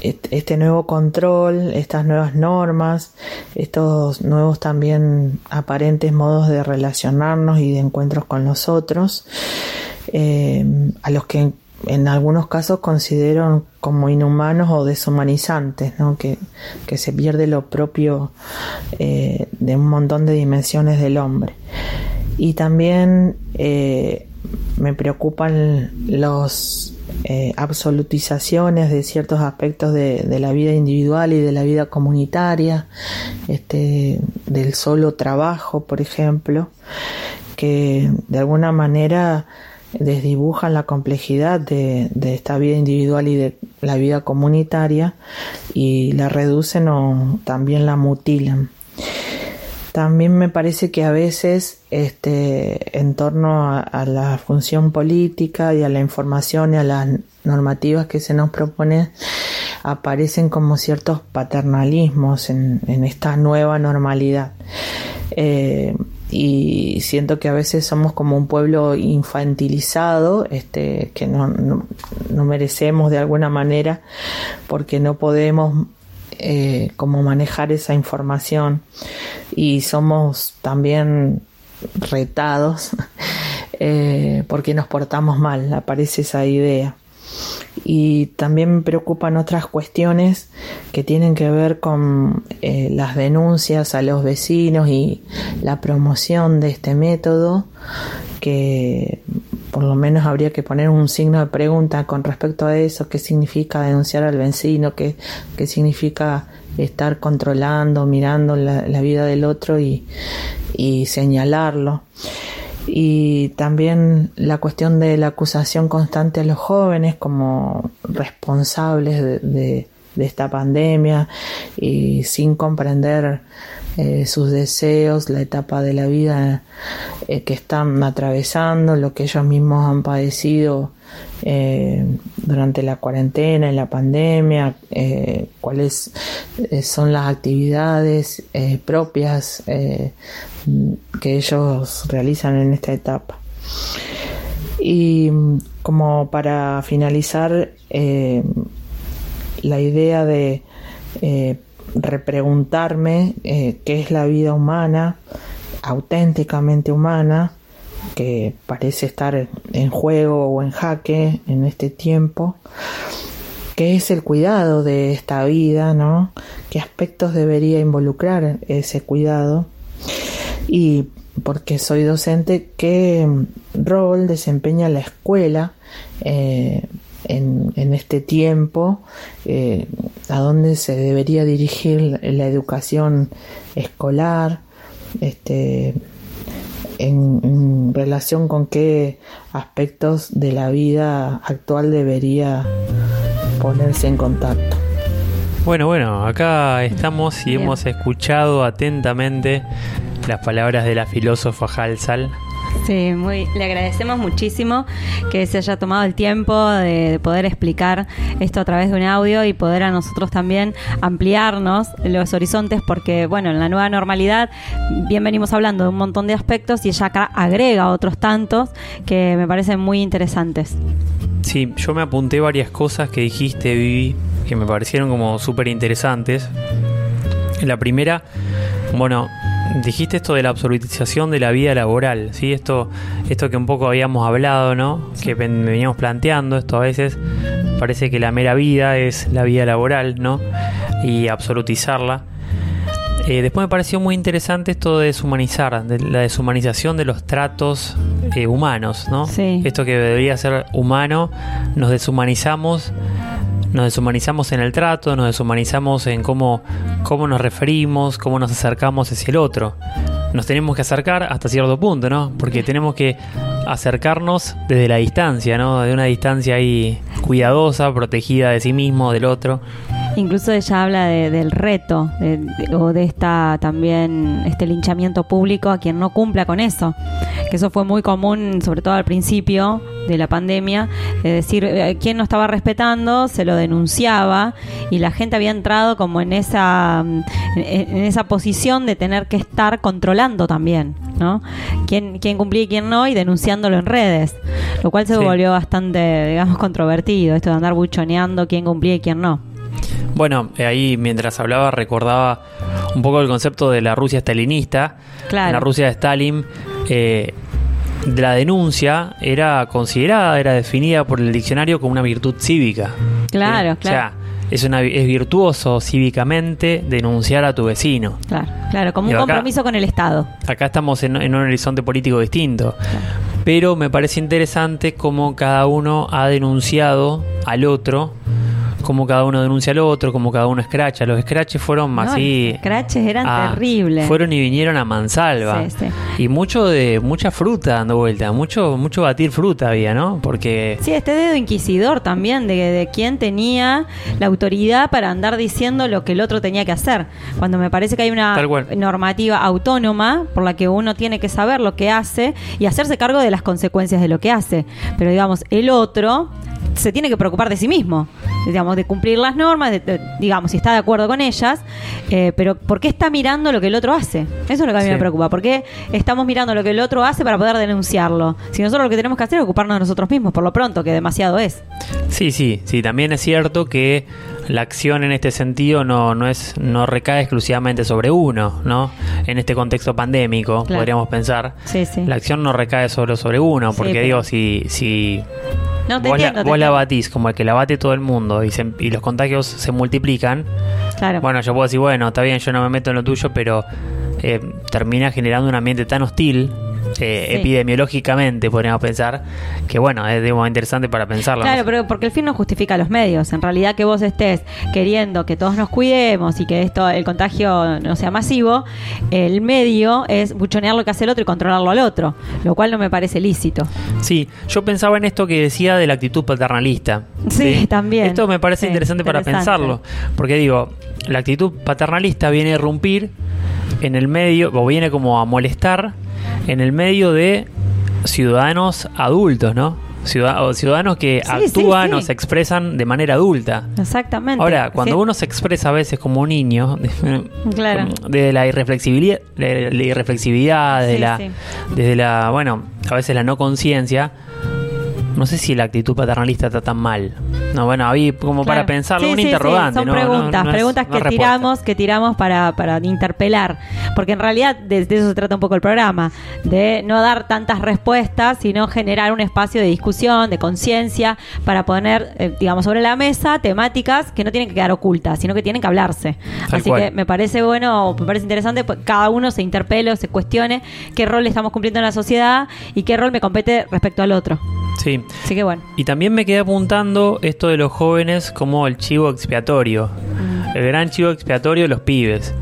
Speaker 14: este nuevo control, estas nuevas normas, estos nuevos también aparentes modos de relacionarnos y de encuentros con los otros, eh, a los que en algunos casos considero como inhumanos o deshumanizantes, ¿no? que, que se pierde lo propio eh, de un montón de dimensiones del hombre. Y también eh, me preocupan los eh, absolutizaciones de ciertos aspectos de, la vida individual y de la vida comunitaria, este, del solo trabajo, por ejemplo, que de alguna manera desdibujan la complejidad de, esta vida individual y de la vida comunitaria y la reducen o también la mutilan. También me parece que a veces este, en torno a, la función política y a la información y a las normativas que se nos propone aparecen como ciertos paternalismos en, esta nueva normalidad. Eh, y siento que a veces somos como un pueblo infantilizado, este, que no, no merecemos de alguna manera porque no podemos eh, como manejar esa información y somos también retados [LAUGHS] eh, porque nos portamos mal, aparece esa idea. Y también me preocupan otras cuestiones que tienen que ver con eh, las denuncias a los vecinos y la promoción de este método, que por lo menos habría que poner un signo de pregunta con respecto a eso, qué significa denunciar al vecino, qué, significa estar controlando, mirando la, vida del otro y, señalarlo. Y también la cuestión de la acusación constante a los jóvenes como responsables de esta pandemia y sin comprender eh, sus deseos, la etapa de la vida eh, que están atravesando, lo que ellos mismos han padecido eh, durante la cuarentena y la pandemia, cuáles son las actividades propias que ellos realizan en esta etapa. Y mm, como para finalizar, la idea de repreguntarme eh, qué es la vida humana, auténticamente humana, que parece estar en juego o en jaque en este tiempo, qué es el cuidado de esta vida, ¿no? ¿Qué aspectos debería involucrar ese cuidado? Y porque soy docente, ¿qué rol desempeña la escuela eh, en, en este tiempo? Eh, ¿A dónde se debería dirigir la, educación escolar? Este, en, en relación con qué aspectos de la vida actual debería ponerse en contacto.
Speaker 2: Bueno, bueno, acá estamos y hemos escuchado atentamente las palabras de la filósofa Halsal.
Speaker 1: Sí, muy, le agradecemos muchísimo que se haya tomado el tiempo de, de poder explicar esto a través de un audio y poder a nosotros también ampliarnos los horizontes porque, bueno, en la nueva normalidad bien venimos hablando de un montón de aspectos y ella acá agrega otros tantos que me parecen muy interesantes.
Speaker 2: Sí, yo me apunté varias cosas que dijiste, Vivi, que me parecieron como súper interesantes. La primera, bueno, dijiste esto de la absolutización de la vida laboral, ¿sí? Esto, esto que un poco habíamos hablado, ¿no? Que ven- veníamos planteando, esto a veces parece que la mera vida es la vida laboral, ¿no? Y absolutizarla. Eh, después me pareció muy interesante esto de deshumanizar, de la deshumanización de los tratos eh, humanos, ¿no? Esto que debería ser humano, nos deshumanizamos, nos deshumanizamos en el trato, nos deshumanizamos en cómo, cómo nos referimos, cómo nos acercamos hacia el otro. Nos tenemos que acercar hasta cierto punto, ¿no? Porque tenemos que acercarnos desde la distancia, ¿no? De una distancia ahí cuidadosa, protegida de sí mismo, del otro.
Speaker 1: Incluso ella habla de- del reto de- de- o de esta también este linchamiento público a quien no cumpla con eso. Que eso fue muy común, sobre todo al principio de la pandemia, es decir, eh, quien no estaba respetando se lo denunciaba y la gente había entrado como en esa mm, en, en esa posición de tener que estar controlando también, ¿no? Quién, quién cumplía y quién no y denunciándolo en redes, lo cual se
Speaker 2: Sí.
Speaker 1: volvió bastante, digamos, controvertido, esto de andar buchoneando quién cumplía y quién no.
Speaker 2: Bueno, eh, ahí mientras hablaba recordaba un poco el concepto de la Rusia stalinista.
Speaker 1: Claro.
Speaker 2: La Rusia de Stalin, eh, la denuncia era considerada, era definida por el diccionario como una virtud cívica.
Speaker 1: Claro,
Speaker 2: O
Speaker 1: claro.
Speaker 2: sea, es, una, es virtuoso cívicamente denunciar a tu vecino.
Speaker 1: Claro, claro, como un
Speaker 2: acá-
Speaker 1: compromiso con el Estado.
Speaker 2: Acá estamos en, en un horizonte político distinto. Pero me parece interesante cómo cada uno ha denunciado al otro, cómo cada uno denuncia al otro, cómo cada uno escracha. Los escraches fueron
Speaker 1: No,
Speaker 2: así.
Speaker 1: los scratches eran
Speaker 2: ah,
Speaker 1: terribles.
Speaker 2: Fueron y vinieron a mansalva.
Speaker 1: Sí,
Speaker 2: Y mucho de mucha fruta dando vuelta, mucho mucho batir fruta había, ¿no? Porque
Speaker 1: Sí, este dedo inquisidor también, de, de quién tenía la autoridad para andar diciendo lo que el otro tenía que hacer. Cuando me parece que hay una normativa autónoma por la que uno tiene que saber lo que hace y hacerse cargo de las consecuencias de lo que hace. Pero digamos, el otro se tiene que preocupar de sí mismo, digamos, de cumplir las normas, de- de- digamos, si está de acuerdo con ellas, eh, pero ¿por qué está mirando lo que el otro hace? Eso es lo que a mí
Speaker 2: Sí.
Speaker 1: me preocupa. ¿Por qué estamos mirando lo que el otro hace para poder denunciarlo? Si nosotros lo que tenemos que hacer es ocuparnos de nosotros mismos, por lo pronto, que demasiado es.
Speaker 2: Sí, sí, sí, también es cierto que la acción en este sentido no, no es, no recae exclusivamente sobre uno, ¿no? En este contexto pandémico,
Speaker 1: Claro.
Speaker 2: podríamos pensar.
Speaker 1: Sí, sí.
Speaker 2: La acción no recae solo sobre uno,
Speaker 1: Sí,
Speaker 2: porque
Speaker 1: pero-
Speaker 2: digo, si, si
Speaker 1: No te
Speaker 2: vos,
Speaker 1: entiendo.
Speaker 2: la,
Speaker 1: te
Speaker 2: vos la
Speaker 1: entiendo.
Speaker 2: batís como el que la bate todo el mundo y, se- y los contagios se multiplican,
Speaker 1: Claro.
Speaker 2: bueno, yo puedo decir, bueno, está bien, yo no me meto en lo tuyo, pero eh, termina generando un ambiente tan hostil eh,
Speaker 1: Sí.
Speaker 2: epidemiológicamente, podríamos pensar, que bueno, es digamos, interesante para pensarlo.
Speaker 1: Claro, pero porque el fin no justifica los medios. En realidad que vos estés queriendo que todos nos cuidemos y que esto el contagio no sea masivo, el medio es buchonear lo que hace el otro y controlarlo al otro, lo cual no me parece lícito.
Speaker 2: Sí, yo pensaba en esto que decía de la actitud paternalista.
Speaker 1: Sí, también.
Speaker 2: Esto me parece
Speaker 1: Sí,
Speaker 2: interesante, para
Speaker 1: interesante.
Speaker 2: pensarlo, porque digo, la actitud paternalista viene a irrumpir en el medio, o viene como a molestar en el medio de ciudadanos adultos, ¿no? Ciudadanos que
Speaker 1: Sí,
Speaker 2: actúan
Speaker 1: sí.
Speaker 2: o se expresan de manera adulta.
Speaker 1: Exactamente.
Speaker 2: Ahora, cuando uno se expresa a veces como un niño, [LAUGHS]
Speaker 1: Claro.
Speaker 2: de la irreflexibilidad, de la irreflexividad, de la, desde la, bueno, a veces la no conciencia, no sé si la actitud paternalista está tan mal. No, bueno, ahí como para pensarlo,
Speaker 1: Sí,
Speaker 2: un
Speaker 1: sí, sí,
Speaker 2: interrogante.
Speaker 1: Son preguntas,
Speaker 2: no
Speaker 1: preguntas que
Speaker 2: respuesta.
Speaker 1: tiramos, que tiramos para, para interpelar. Porque en realidad de, de eso se trata un poco el programa, de no dar tantas respuestas, sino generar un espacio de discusión, de conciencia, para poner, eh, digamos, sobre la mesa temáticas que no tienen que quedar ocultas, sino que tienen que hablarse.
Speaker 2: Tal
Speaker 1: Así
Speaker 2: cual.
Speaker 1: que me parece bueno, me parece interesante, pues, cada uno se interpele o se cuestione qué rol estamos cumpliendo en la sociedad y qué rol me compete respecto al otro.
Speaker 2: Sí.
Speaker 1: Así que bueno.
Speaker 2: Y también me quedé apuntando esto de los jóvenes como el chivo expiatorio.
Speaker 1: Mm.
Speaker 2: El gran chivo expiatorio de los pibes.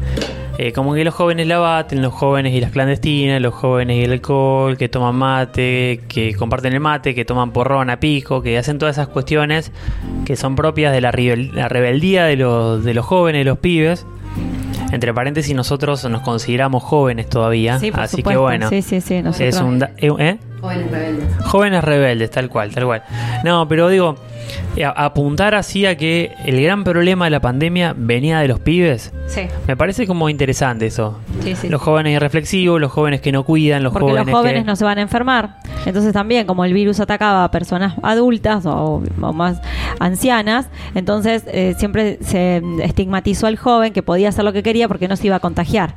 Speaker 2: Eh, como que los jóvenes la baten, los jóvenes y las clandestinas, los jóvenes y el alcohol, que toman mate, que comparten el mate, que toman porrón a pico, que hacen todas esas cuestiones que son propias de la, rebel- la rebeldía de los, de los jóvenes, de los pibes. Entre paréntesis, nosotros nos consideramos jóvenes todavía,
Speaker 1: Sí, por
Speaker 2: así
Speaker 1: supuesto.
Speaker 2: que bueno.
Speaker 1: Sí, sí, sí, nosotros.
Speaker 2: Es un eh, ¿eh?
Speaker 5: Jóvenes rebeldes.
Speaker 2: Jóvenes rebeldes, tal cual, tal cual. No, pero digo, a- apuntar así a que el gran problema de la pandemia venía de los pibes,
Speaker 1: Sí.
Speaker 2: me parece como interesante eso.
Speaker 1: Sí, sí,
Speaker 2: los jóvenes irreflexivos, los jóvenes que no cuidan, los
Speaker 1: Porque
Speaker 2: jóvenes,
Speaker 1: los jóvenes
Speaker 2: que...
Speaker 1: no se van a enfermar. Entonces también, como el virus atacaba a personas adultas o, o más ancianas, entonces eh, siempre se estigmatizó al joven que podía hacer lo que quería porque no se iba a contagiar.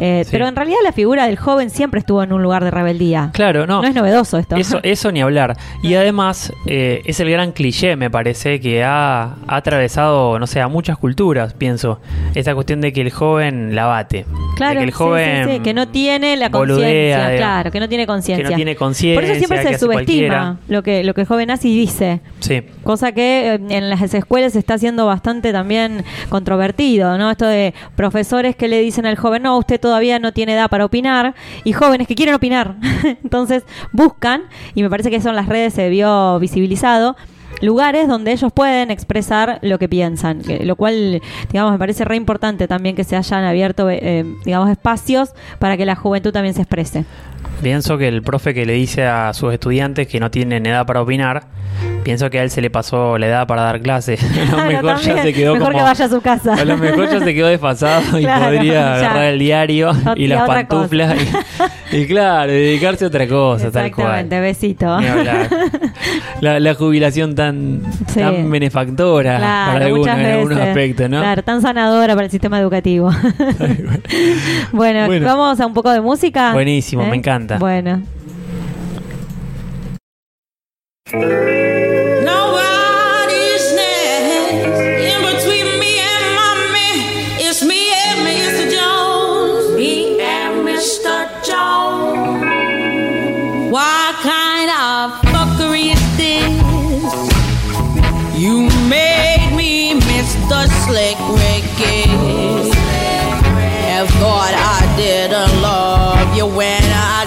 Speaker 1: Eh,
Speaker 2: Sí.
Speaker 1: Pero en realidad la figura del joven siempre estuvo en un lugar de rebeldía.
Speaker 2: Claro, no.
Speaker 1: No es novedoso esto.
Speaker 2: Eso, eso ni hablar. Y además eh, es el gran cliché, me parece, que ha, ha atravesado, no sé, a muchas culturas, pienso. Esta cuestión de que el joven la bate.
Speaker 1: Claro,
Speaker 2: de que el joven
Speaker 1: sí, sí, que no tiene la conciencia, claro, que no tiene conciencia.
Speaker 2: Que no tiene conciencia,
Speaker 1: Por eso siempre se subestima lo que, lo que el joven hace y dice.
Speaker 2: Sí.
Speaker 1: Cosa que eh, en las escuelas está siendo bastante también controvertido, ¿no? Esto de profesores que le dicen al joven, no, usted todavía no tiene edad para opinar, y jóvenes que quieren opinar. [LAUGHS] Entonces buscan, y me parece que eso en las redes se vio visibilizado, lugares donde ellos pueden expresar lo que piensan, que- lo cual, digamos, me parece re importante también que se hayan abierto, eh, digamos, espacios para que la juventud también se exprese.
Speaker 2: Pienso que el profe que le dice a sus estudiantes que no tienen edad para opinar, pienso que a él se le pasó la edad para dar clases. [LAUGHS] A lo mejor ya se quedó
Speaker 1: Mejor
Speaker 2: como.
Speaker 1: que vaya a su casa.
Speaker 2: A lo mejor ya se quedó desfasado y
Speaker 1: Claro,
Speaker 2: podría
Speaker 1: ya.
Speaker 2: agarrar el diario y
Speaker 1: Y
Speaker 2: las pantuflas y, y claro, dedicarse a otra cosa, tal cual.
Speaker 1: Exactamente, besito.
Speaker 2: La, la jubilación tan,
Speaker 1: Sí.
Speaker 2: tan benefactora
Speaker 1: Claro,
Speaker 2: para algunos, en algunos aspectos, ¿no?
Speaker 1: Claro, tan sanadora para el sistema educativo. [LAUGHS] bueno,
Speaker 2: Bueno.
Speaker 1: vamos a un poco de música.
Speaker 2: Buenísimo, me encanta.
Speaker 1: Bueno.
Speaker 13: When I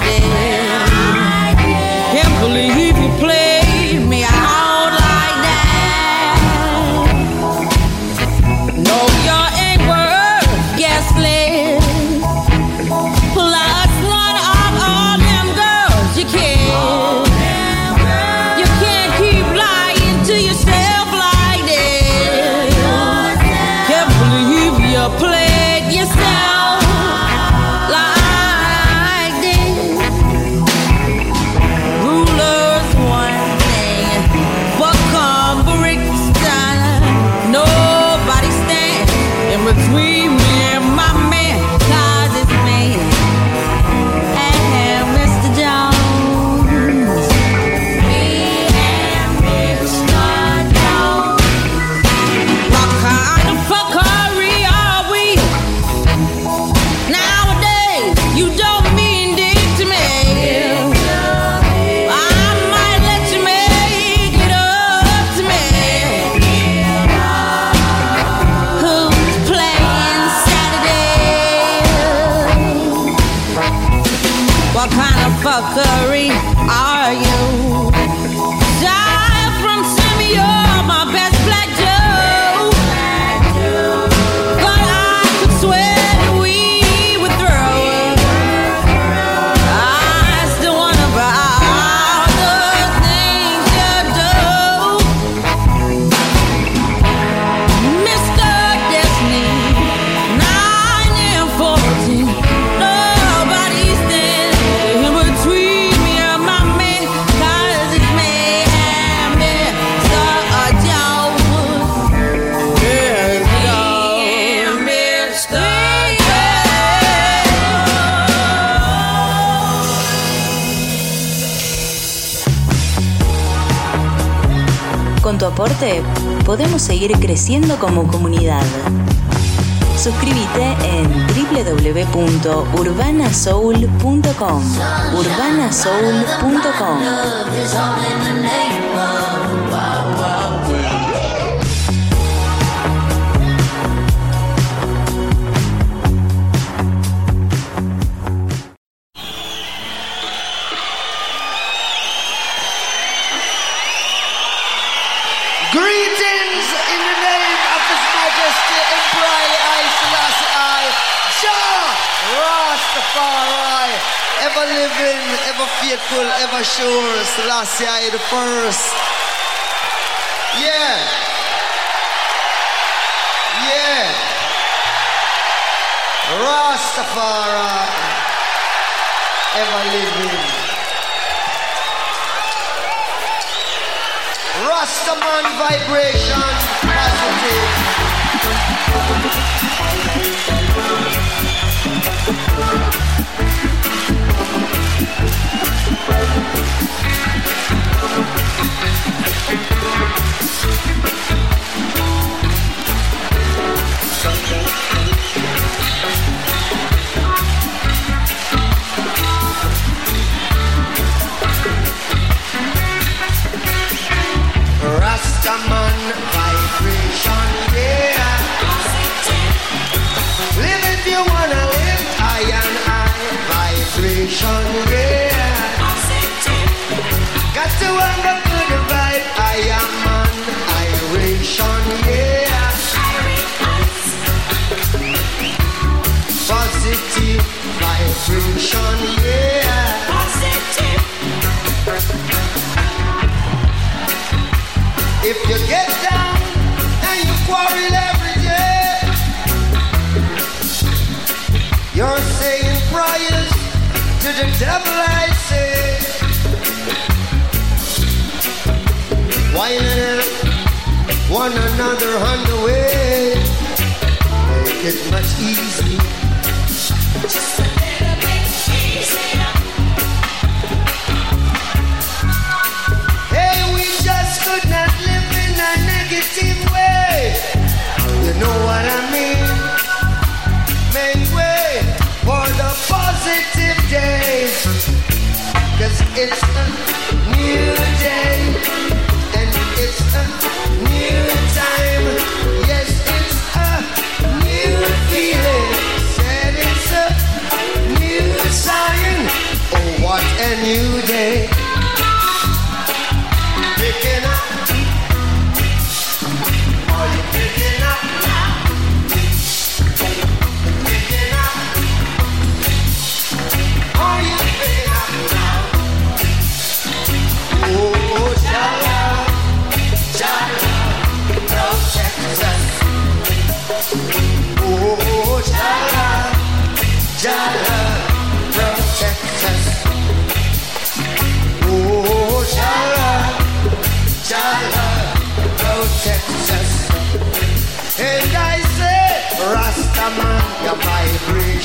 Speaker 7: Podemos seguir creciendo como comunidad. Suscríbete en www.urbanasoul.com. urbanasoul.com.
Speaker 15: ever sure, Selassie I the first. Yeah. Yeah. Rastafari, ever living. Rastaman vibration positive. Rastaman vibration, yeah. Live if you wanna live, I and vibration, yeah. Got to have a good vibe, I am yeah. Positive vibration, yeah. If you get down and you quarrel every day, you're saying prayers to the devil, I say. One another on the way, make it much easier.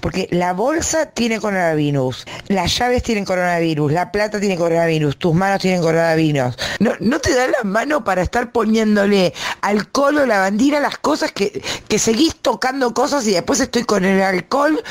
Speaker 16: porque la bolsa tiene coronavirus, las llaves tienen coronavirus, la plata tiene coronavirus, tus manos tienen coronavirus. No, no te da la mano para estar poniéndole alcohol o lavandina a las cosas que, que seguís tocando cosas y después estoy con el alcohol,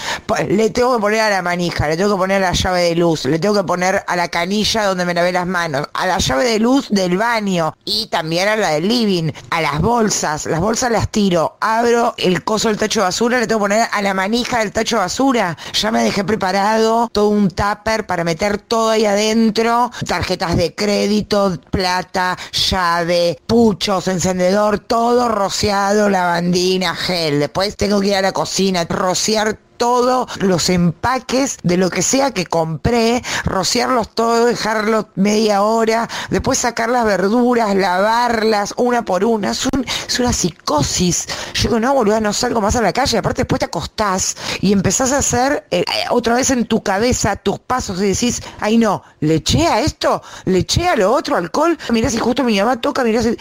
Speaker 16: le tengo que poner a la manija, le tengo que poner a la llave de luz, le tengo que poner a la canilla donde me lavé las manos, a la llave de luz del baño y también a la del living, a las bolsas, las bolsas las tiro, abro el coso del tacho de basura, le tengo que poner a la manija del tacho de basura. Ya me dejé preparado todo un tupper para meter todo ahí adentro, tarjetas de crédito, plata, llave, puchos, encendedor, todo rociado, lavandina, gel. Después tengo que ir a la cocina, rociar todos los empaques de lo que sea que compré, rociarlos todos, dejarlos media hora, después sacar las verduras, lavarlas una por una. Es, un- es una psicosis. Yo digo, no, boluda, no salgo más a la calle. Aparte, después te acostás y empezás a hacer eh, eh, otra vez en tu cabeza tus pasos y decís, ay no, le eché a esto, le eché a lo otro, alcohol. Mirá si justo mi mamá toca, mirá si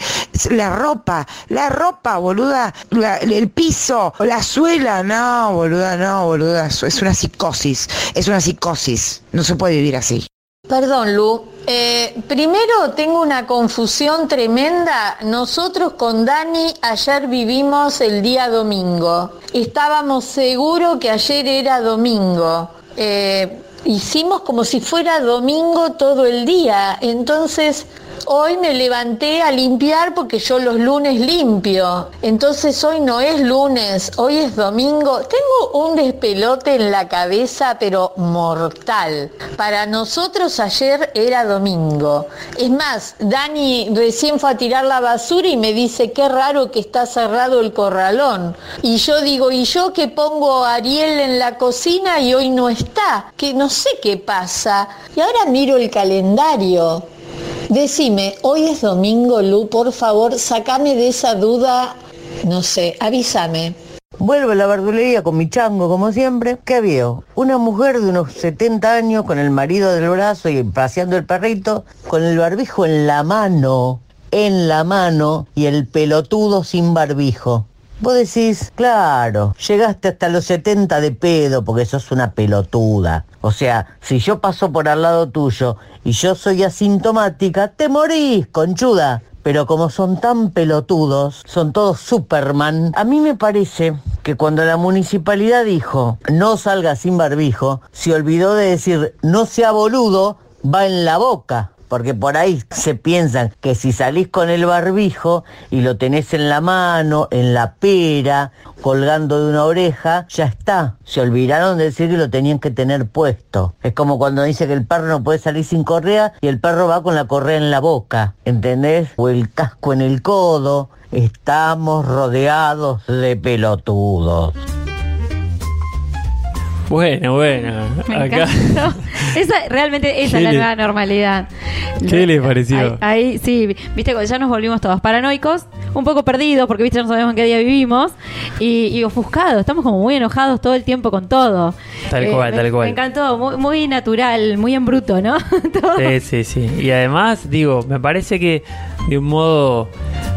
Speaker 16: la ropa, la ropa, boluda, el piso, la suela, no, boluda, no, es una psicosis, es una psicosis, no se puede vivir así.
Speaker 17: Perdón, Lu. Eh, primero tengo una confusión tremenda. Nosotros con Dani ayer vivimos el día domingo. Estábamos seguros que ayer era domingo. Eh, hicimos como si fuera domingo todo el día. Entonces, hoy me levanté a limpiar porque yo los lunes limpio. Entonces, hoy no es lunes, hoy es domingo. Tengo un despelote en la cabeza, pero mortal. Para nosotros ayer era domingo. Es más, Dani recién fue a tirar la basura y me dice, qué raro que está cerrado el corralón. Y yo digo, ¿y yo que pongo a Ariel en la cocina y hoy no está? Que no sé qué pasa. Y ahora miro el calendario. Decime, hoy es domingo, Lu, por favor, sacame de esa duda, no sé, avísame.
Speaker 18: Vuelvo a la verdulería con mi chango, como siempre. ¿Qué veo? Una mujer de unos 70 años con el marido del brazo y paseando el perrito, con el barbijo en la mano, en la mano, y el pelotudo sin barbijo. Vos decís, claro, llegaste hasta los 70 de pedo porque sos una pelotuda. O sea, si yo paso por al lado tuyo y yo soy asintomática, te morís, conchuda. Pero como son tan pelotudos, son todos Superman, a mí me parece que cuando la municipalidad dijo no salga sin barbijo, se olvidó de decir no sea boludo, va en la boca. Porque por ahí se piensan que si salís con el barbijo y lo tenés en la mano, en la pera, colgando de una oreja, ya está. Se olvidaron de decir que lo tenían que tener puesto. Es como cuando dice que el perro no puede salir sin correa y el perro va con la correa en la boca, ¿entendés? O el casco en el codo. Estamos rodeados de pelotudos.
Speaker 2: Bueno, bueno.
Speaker 1: Me
Speaker 2: Acá.
Speaker 1: Esa, realmente esa
Speaker 2: ¿Qué
Speaker 1: es la nueva normalidad.
Speaker 2: ¿Qué le pareció?
Speaker 1: Ahí, ahí, sí, viste, ya nos volvimos todos paranoicos, un poco perdidos porque viste no sabemos en qué día vivimos y, y ofuscados, estamos como muy enojados todo el tiempo con todo.
Speaker 2: Tal
Speaker 1: Eh,
Speaker 2: cual,
Speaker 1: me-
Speaker 2: tal cual.
Speaker 1: Me encantó, muy, muy natural, muy en bruto, ¿no? [LAUGHS] Todo.
Speaker 2: Sí, sí, sí. Y además, digo, me parece que de un modo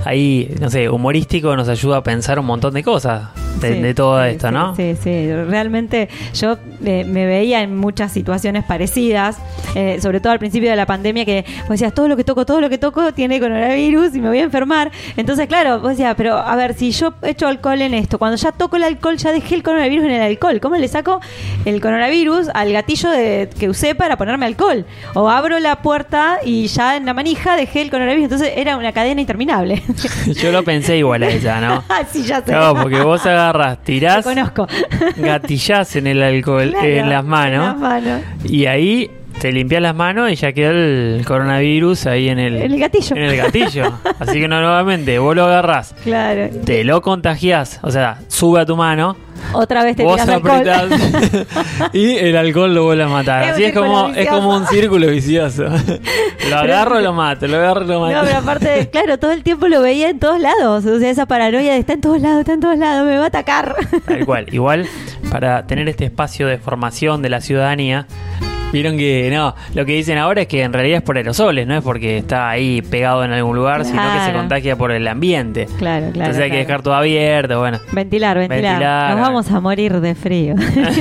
Speaker 2: ahí, no sé, humorístico nos ayuda a pensar un montón de cosas de,
Speaker 1: Sí,
Speaker 2: de todo
Speaker 1: sí,
Speaker 2: esto, ¿no?
Speaker 1: Sí, sí, realmente yo eh, me veía en muchas situaciones parecidas, eh, sobre todo al principio de la pandemia, que vos decías, todo lo que toco, todo lo que toco tiene coronavirus y me voy a enfermar. Entonces, claro, vos decías, pero a ver, si yo echo alcohol en esto, cuando ya toco el alcohol, ya dejé el coronavirus en el alcohol, ¿cómo le saco el coronavirus al gatillo de, que usé para ponerme alcohol? O abro la puerta y ya en la manija dejé el coronavirus, entonces era una cadena interminable. [LAUGHS]
Speaker 2: Yo lo pensé igual a ella, ¿no? [LAUGHS]
Speaker 1: sí, ya sé.
Speaker 2: Claro, porque vos [LAUGHS] agarras, tirás,
Speaker 1: Te conozco.
Speaker 2: gatillás en el alcohol, [LAUGHS]
Speaker 1: Claro,
Speaker 2: en las manos,
Speaker 1: en las manos.
Speaker 2: y ahí te limpias las manos y ya quedó el coronavirus ahí en el,
Speaker 1: el gatillo.
Speaker 2: En el gatillo. [LAUGHS] Así que no, nuevamente, vos lo agarrás,
Speaker 1: Claro.
Speaker 2: te lo contagiás, o sea, sube a tu mano,
Speaker 1: Otra vez te
Speaker 2: vos
Speaker 1: alcohol.
Speaker 2: apretás [LAUGHS] [LAUGHS] y el alcohol lo vuelve a matar.
Speaker 1: Es
Speaker 2: Así es como, es como un círculo vicioso. lo agarro, lo mato, lo agarro, lo mato.
Speaker 1: No, pero aparte, claro, todo el tiempo lo veía en todos lados. O sea, esa paranoia de está en todos lados, está en todos lados, me va a atacar.
Speaker 2: Tal cual. Igual, para tener este espacio de formación de la ciudadanía, vieron que no, lo que dicen ahora es que en realidad es por aerosoles, no es porque está ahí pegado en algún lugar, sino que se contagia por el ambiente.
Speaker 1: Claro, claro.
Speaker 2: Entonces hay que dejar todo abierto, bueno.
Speaker 1: Ventilar, ventilar,
Speaker 2: Ventilar.
Speaker 1: Nos vamos a morir de frío.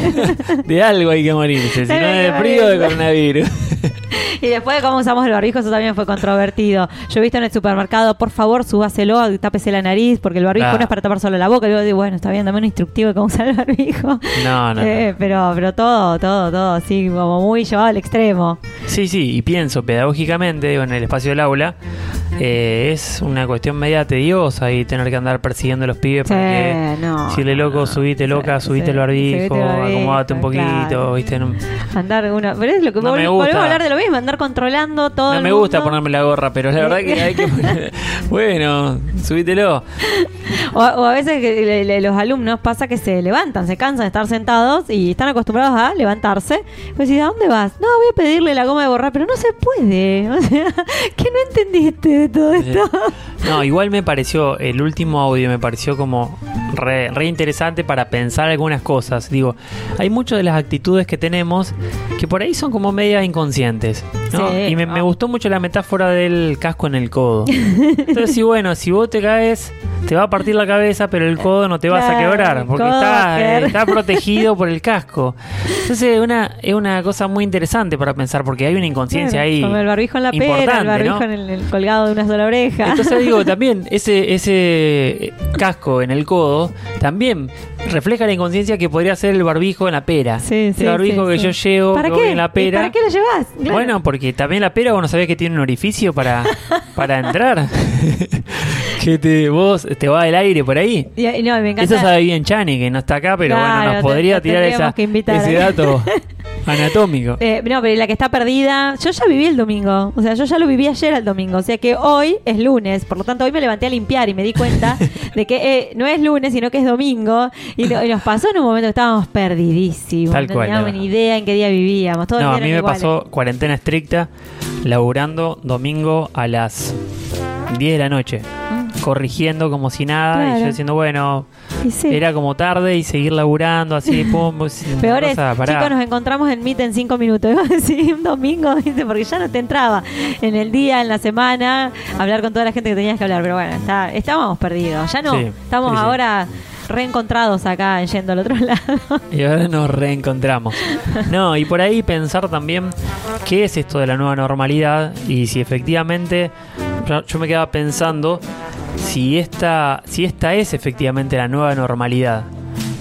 Speaker 1: [LAUGHS]
Speaker 2: De algo hay que morirse, [LAUGHS] si no es de frío de coronavirus. [LAUGHS]
Speaker 1: y después de cómo usamos el barbijo, eso también fue controvertido. Yo he visto en el supermercado, por favor, subáselo, tápese la nariz, porque el barbijo
Speaker 2: Claro.
Speaker 1: no es para tapar solo la boca. Y yo digo, bueno, está bien, dame un instructivo de cómo usar el barbijo. [LAUGHS]
Speaker 2: No, no,
Speaker 1: Eh, pero, pero todo, todo, todo, así como muy llevado al extremo.
Speaker 2: Sí, sí, y pienso pedagógicamente, digo, en el espacio del aula, eh, es una cuestión media tediosa y tener que andar persiguiendo a los pibes
Speaker 1: Sí,
Speaker 2: para que
Speaker 1: no,
Speaker 2: decirle loco, subite loca, subite
Speaker 1: sí,
Speaker 2: el barbijo,
Speaker 1: subite el barbijo,
Speaker 2: acomódate un poquito,
Speaker 1: claro.
Speaker 2: viste, no,
Speaker 1: Andar una. Pero es lo que
Speaker 2: No
Speaker 1: volvemos a hablar de lo mismo, andar controlando todo.
Speaker 2: no
Speaker 1: el
Speaker 2: me gusta ponerme la gorra, pero la verdad que hay que [LAUGHS] bueno, subítelo.
Speaker 1: O, o a veces que le- le- los alumnos pasa que se levantan, se cansan de estar sentados y están acostumbrados a levantarse. Pues decís, ¿a dónde vas? No, voy a pedirle la goma de borrar, pero no se puede. [LAUGHS] O sea, ¿qué no entendiste de todo esto?
Speaker 2: No, igual me pareció, el último audio me pareció como re, re interesante para pensar algunas cosas. Digo, hay muchas de las actitudes que tenemos que por ahí son como media inconscientes. ¿No?
Speaker 1: Sí.
Speaker 2: Y me, me gustó mucho la metáfora del casco en el codo. Entonces, sí, bueno, si vos te caes, te va a partir la cabeza, pero el codo no te vas a quebrar, porque está, eh, está [LAUGHS] protegido por el casco. Entonces, es una, es una cosa muy interesante para pensar, porque hay una inconsciencia
Speaker 1: Claro,
Speaker 2: ahí.
Speaker 1: Como el barbijo en la pera, el barbijo
Speaker 2: ¿no?
Speaker 1: en el, el colgado de una sola oreja.
Speaker 2: Entonces digo, [LAUGHS] también ese, ese casco en el codo también refleja la inconsciencia que podría ser el barbijo en la pera. el
Speaker 1: sí,
Speaker 2: barbijo
Speaker 1: sí,
Speaker 2: que yo llevo
Speaker 1: ¿Para
Speaker 2: que voy
Speaker 1: qué?
Speaker 2: en la
Speaker 1: ¿Y
Speaker 2: pera.
Speaker 1: ¿Para qué lo llevas? Claro.
Speaker 2: Bueno, porque también la pera vos no sabés que tiene un orificio para, [LAUGHS] para entrar. [LAUGHS] que te, vos te va el aire por ahí.
Speaker 1: Y- y no, me encanta.
Speaker 2: Eso sabe bien Chani, que no está acá, pero
Speaker 1: Claro,
Speaker 2: bueno, nos podría
Speaker 1: te
Speaker 2: tirar esa, ese dato [LAUGHS] anatómico.
Speaker 1: Eh, no, pero la que está perdida, yo ya viví el domingo. O sea, yo ya lo viví ayer el domingo. O sea que hoy es lunes. Por lo tanto, hoy me levanté a limpiar y me di cuenta [LAUGHS] de que eh, no es lunes, sino que es domingo. Y, lo- y nos pasó en un momento que estábamos perdidísimos.
Speaker 2: Tal
Speaker 1: no
Speaker 2: cual,
Speaker 1: teníamos ni idea en qué día vivíamos. Todos
Speaker 2: No, a mí me
Speaker 1: iguales.
Speaker 2: pasó cuarentena estricta, laburando domingo a las 10 de la noche, corrigiendo como si nada, y yo diciendo, bueno,
Speaker 1: sí.
Speaker 2: era como tarde y seguir laburando así, [LAUGHS] pum, pues,
Speaker 1: Peor es, chicos, nos encontramos en Meet en cinco minutos. [LAUGHS] sí, un domingo, [LAUGHS] porque ya no te entraba en el día, en la semana, hablar con toda la gente que tenías que hablar. Pero bueno, está, estábamos perdidos. Ya no,
Speaker 2: Sí,
Speaker 1: estamos
Speaker 2: sí,
Speaker 1: ahora reencontrados acá yendo al otro lado.
Speaker 2: Y ahora nos reencontramos. No, y por ahí pensar también qué es esto de la nueva normalidad y si efectivamente yo me quedaba pensando si esta si esta es efectivamente la nueva normalidad.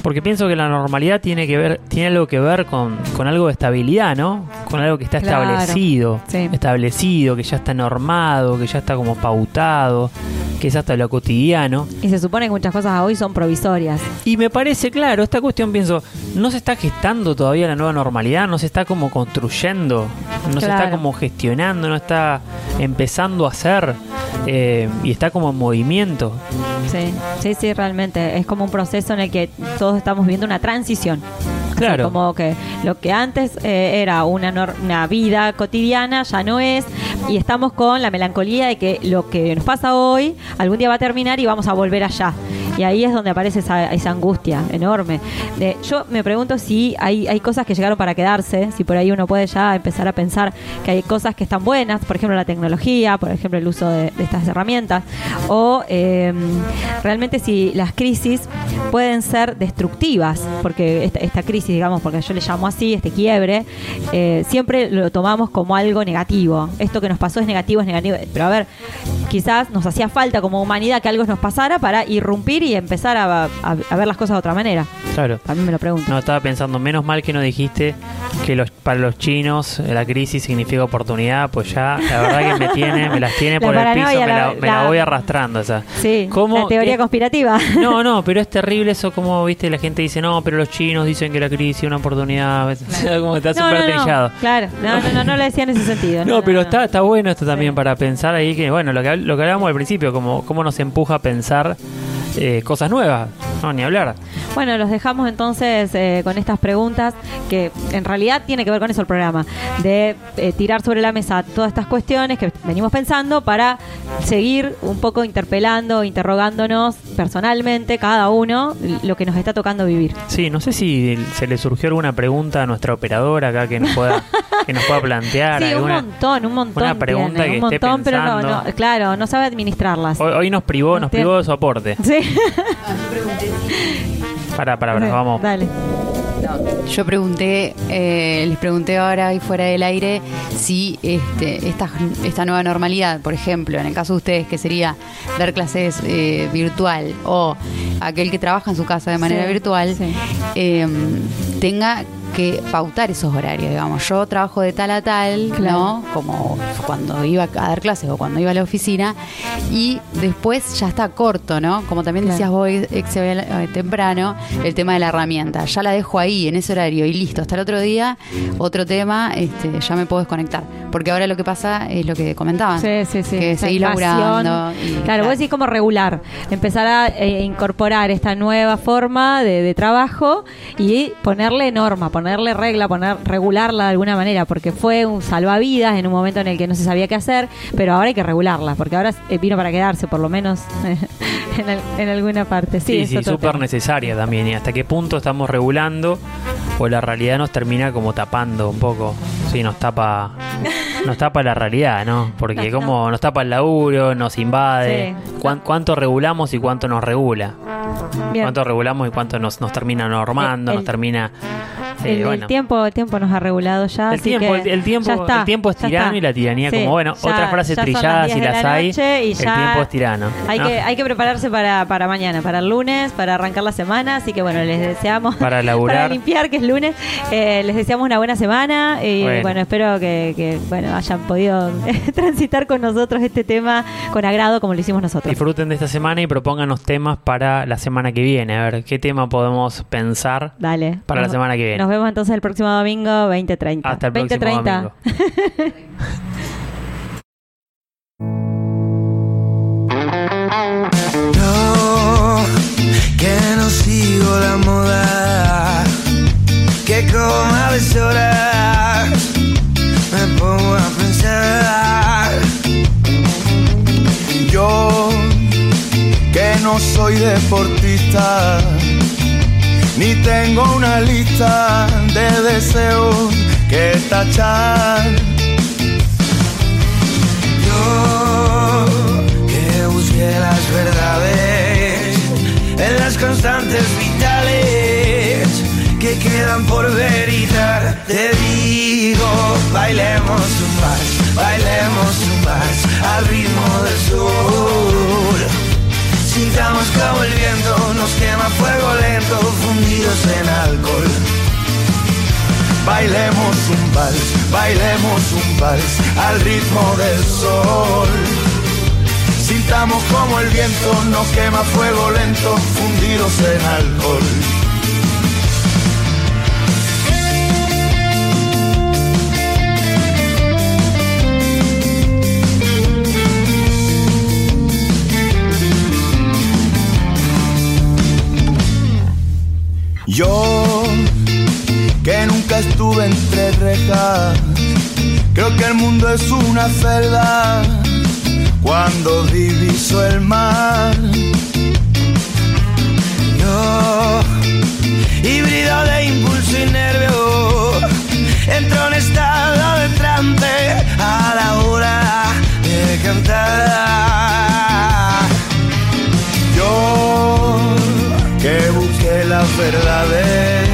Speaker 2: Porque pienso que la normalidad tiene que ver tiene algo que ver con, con algo de estabilidad, ¿no? Con algo que está
Speaker 1: Claro,
Speaker 2: establecido,
Speaker 1: sí.
Speaker 2: establecido, que ya está normado, que ya está como pautado, que es hasta lo cotidiano.
Speaker 1: Y se supone que muchas cosas hoy son provisorias.
Speaker 2: Y me parece claro, esta cuestión pienso, no se está gestando todavía la nueva normalidad, no se está como construyendo, no se está como gestionando, no está empezando a hacer eh, y está como en movimiento.
Speaker 1: Sí, sí, sí, realmente. Es como un proceso en el que todos estamos viendo una transición.
Speaker 2: Claro.
Speaker 1: Como que lo que antes eh, era una, nor- una vida cotidiana ya no es, y estamos con la melancolía de que lo que nos pasa hoy algún día va a terminar y vamos a volver allá. Y ahí es donde aparece esa, esa angustia enorme. Yo me pregunto si hay, hay cosas que llegaron para quedarse, si por ahí uno puede ya empezar a pensar que hay cosas que están buenas, por ejemplo la tecnología, por ejemplo el uso de, estas herramientas, o eh, realmente si las crisis pueden ser destructivas, porque esta, esta crisis, digamos, porque yo le llamo así, este quiebre, eh, siempre lo tomamos como algo negativo. Esto que nos pasó es negativo, es negativo. Pero a ver, quizás nos hacía falta como humanidad que algo nos pasara para irrumpir y empezar a, a- a ver las cosas de otra manera.
Speaker 2: Claro.
Speaker 1: También me lo pregunto.
Speaker 2: No, estaba pensando, menos mal que no dijiste que los, para los chinos la crisis significa oportunidad, pues ya la verdad que me tiene, me las tiene [LAUGHS]
Speaker 1: La
Speaker 2: por el piso, me la, me voy arrastrando. O sea.
Speaker 1: Sí,
Speaker 2: ¿Cómo
Speaker 1: la teoría conspirativa. [LAUGHS]
Speaker 2: No, no, [LAUGHS] pero es terrible eso como, viste, la gente dice, no, pero los chinos dicen que la crisis es una oportunidad, como está
Speaker 1: No,
Speaker 2: súper
Speaker 1: no. Claro, no, no, no, no lo decía en ese sentido.
Speaker 2: No, pero está, está bueno esto también para pensar ahí que, bueno, lo que, lo que hablábamos al principio, como cómo nos empuja a pensar eh, cosas nuevas, no, ni hablar.
Speaker 1: Bueno, los dejamos entonces eh, con estas preguntas que en realidad tiene que ver con eso el programa, de eh, tirar sobre la mesa todas estas cuestiones que venimos pensando para seguir un poco interpelando, interrogándonos personalmente cada uno lo que nos está tocando vivir.
Speaker 2: Sí, no sé si se le surgió alguna pregunta a nuestra operadora acá que nos pueda, [LAUGHS] que nos pueda plantear.
Speaker 1: Sí, un montón, un montón.
Speaker 2: una pregunta
Speaker 1: tiene,
Speaker 2: que
Speaker 1: un
Speaker 2: esté
Speaker 1: montón, pero no,
Speaker 2: pensando.
Speaker 1: no, claro, no sabe administrarlas.
Speaker 2: Hoy, hoy nos privó, nos
Speaker 1: Tiene-
Speaker 2: privó de su aporte.
Speaker 1: Sí. [LAUGHS] [LAUGHS]
Speaker 2: Para, para, para, vamos.
Speaker 1: Dale.
Speaker 19: Yo pregunté, eh, les pregunté ahora y fuera del aire si este, esta, esta nueva normalidad, por ejemplo, en el caso de ustedes, que sería dar clases eh, virtual o aquel que trabaja en su casa de manera
Speaker 1: Sí,
Speaker 19: virtual, eh, tenga que pautar esos horarios, digamos. Yo trabajo de tal a tal, ¿no? Como cuando iba a dar clases o cuando iba a la oficina y después ya está corto, ¿no? Como también decías vos, eh, temprano, el tema de la herramienta. Ya la dejo ahí, en ese horario y listo. Hasta el otro día, otro tema, este, ya me puedo desconectar. Porque ahora lo que pasa es lo que comentaban.
Speaker 1: Sí, sí, sí.
Speaker 19: Que seguir laburando. y-
Speaker 1: claro, vos decís como regular, empezar a eh, incorporar esta nueva forma de, de trabajo y ponerle norma, ponerle regla, poner regularla de alguna manera, porque fue un salvavidas en un momento en el que no se sabía qué hacer, pero ahora hay que regularla, porque ahora vino para quedarse, por lo menos [LAUGHS] en, al- en alguna parte. Sí,
Speaker 2: Sí, sí, súper
Speaker 1: tema.
Speaker 2: necesaria también. Y hasta qué punto estamos regulando o la realidad nos termina como tapando un poco. Sí, nos tapa, [LAUGHS] nos tapa la realidad, ¿no? Porque
Speaker 1: No,
Speaker 2: como nos tapa el laburo, nos invade.
Speaker 1: Sí.
Speaker 2: ¿Cuán- ¿Cuánto regulamos y cuánto nos regula?
Speaker 1: Bien.
Speaker 2: ¿Cuánto regulamos y cuánto nos, nos termina normando,
Speaker 1: El-
Speaker 2: nos termina... eh,
Speaker 1: El, el tiempo, el tiempo nos ha regulado ya.
Speaker 2: El
Speaker 1: así
Speaker 2: tiempo,
Speaker 1: que
Speaker 2: el, tiempo,
Speaker 1: ya está,
Speaker 2: el tiempo es tirano y la tiranía
Speaker 1: Sí,
Speaker 2: como bueno,
Speaker 1: ya-
Speaker 2: otra frase
Speaker 1: ya son las
Speaker 2: trillada
Speaker 1: 10
Speaker 2: si las
Speaker 1: la
Speaker 2: hay,
Speaker 1: y
Speaker 2: el tiempo es tirano.
Speaker 1: Hay,
Speaker 2: ¿no?
Speaker 1: que, hay que prepararse para, para mañana, para el lunes, para arrancar la semana. Así que bueno, les deseamos.
Speaker 2: Para [LAUGHS] laburar.
Speaker 1: para limpiar, que es lunes. eh, les deseamos una buena semana. Y
Speaker 2: Bueno.
Speaker 1: bueno, espero que, que, bueno hayan podido [LAUGHS] transitar con nosotros este tema con agrado, como lo hicimos nosotros.
Speaker 2: Disfruten de esta semana y propónganos temas para la semana que viene. A ver, ¿qué tema podemos pensar
Speaker 1: Dale.
Speaker 2: para la semana que viene?
Speaker 1: Nos vemos entonces el próximo domingo, 20.30.
Speaker 2: Hasta el próximo
Speaker 1: 20:30.
Speaker 2: domingo. [LAUGHS]
Speaker 15: No, que no sigo la moda, que como a deshoras me pongo a pensar.
Speaker 8: Yo, que no soy deportista, ni tengo una lista de deseos que tachar.
Speaker 15: Yo, que busqué las verdades en las constantes vitales que quedan por veritar. Te digo, bailemos un vals, bailemos un vals al ritmo del sur. Sintamos como el viento nos quema fuego lento, fundidos en alcohol.
Speaker 8: Bailemos un vals, bailemos un vals al ritmo del sol. Sintamos como el viento nos quema fuego lento, fundidos en alcohol.
Speaker 20: Estuve entre rejas. Creo que el mundo es una celda cuando diviso el mar. Yo, híbrido de impulso y nervio, entro en estado de trance a la hora de cantar. Yo, que busqué las verdades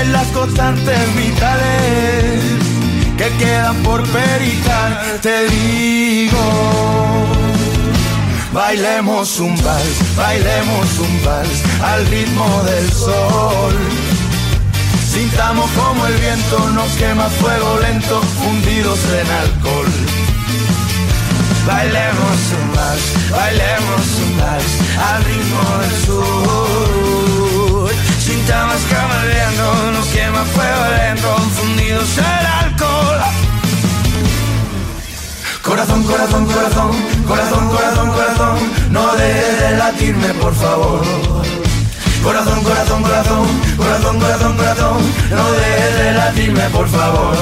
Speaker 20: en las constantes vitales que quedan por peritar, te digo. Bailemos un vals, bailemos un vals al ritmo del sol. Sintamos como el viento nos quema fuego lento, fundidos en alcohol. Bailemos un vals, bailemos un vals al ritmo del sur. El viento nos quema fuego lento, fundidos en alcohol. Corazón, corazón, corazón, corazón, corazón, corazón, no dejes de latirme, por favor. Corazón, corazón, corazón, corazón, corazón, corazón, no dejes de latirme, por favor.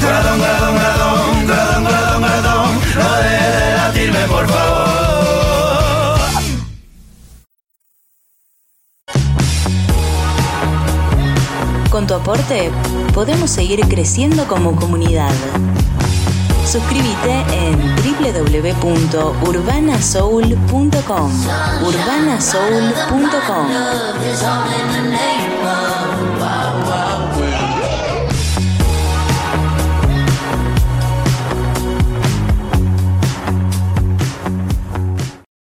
Speaker 20: Corazón, corazón, corazón, corazón, corazón, corazón, no dejes de latirme, por favor.
Speaker 7: Con tu aporte podemos seguir creciendo como comunidad. Suscríbete en www.urbanasoul.com urbanasoul.com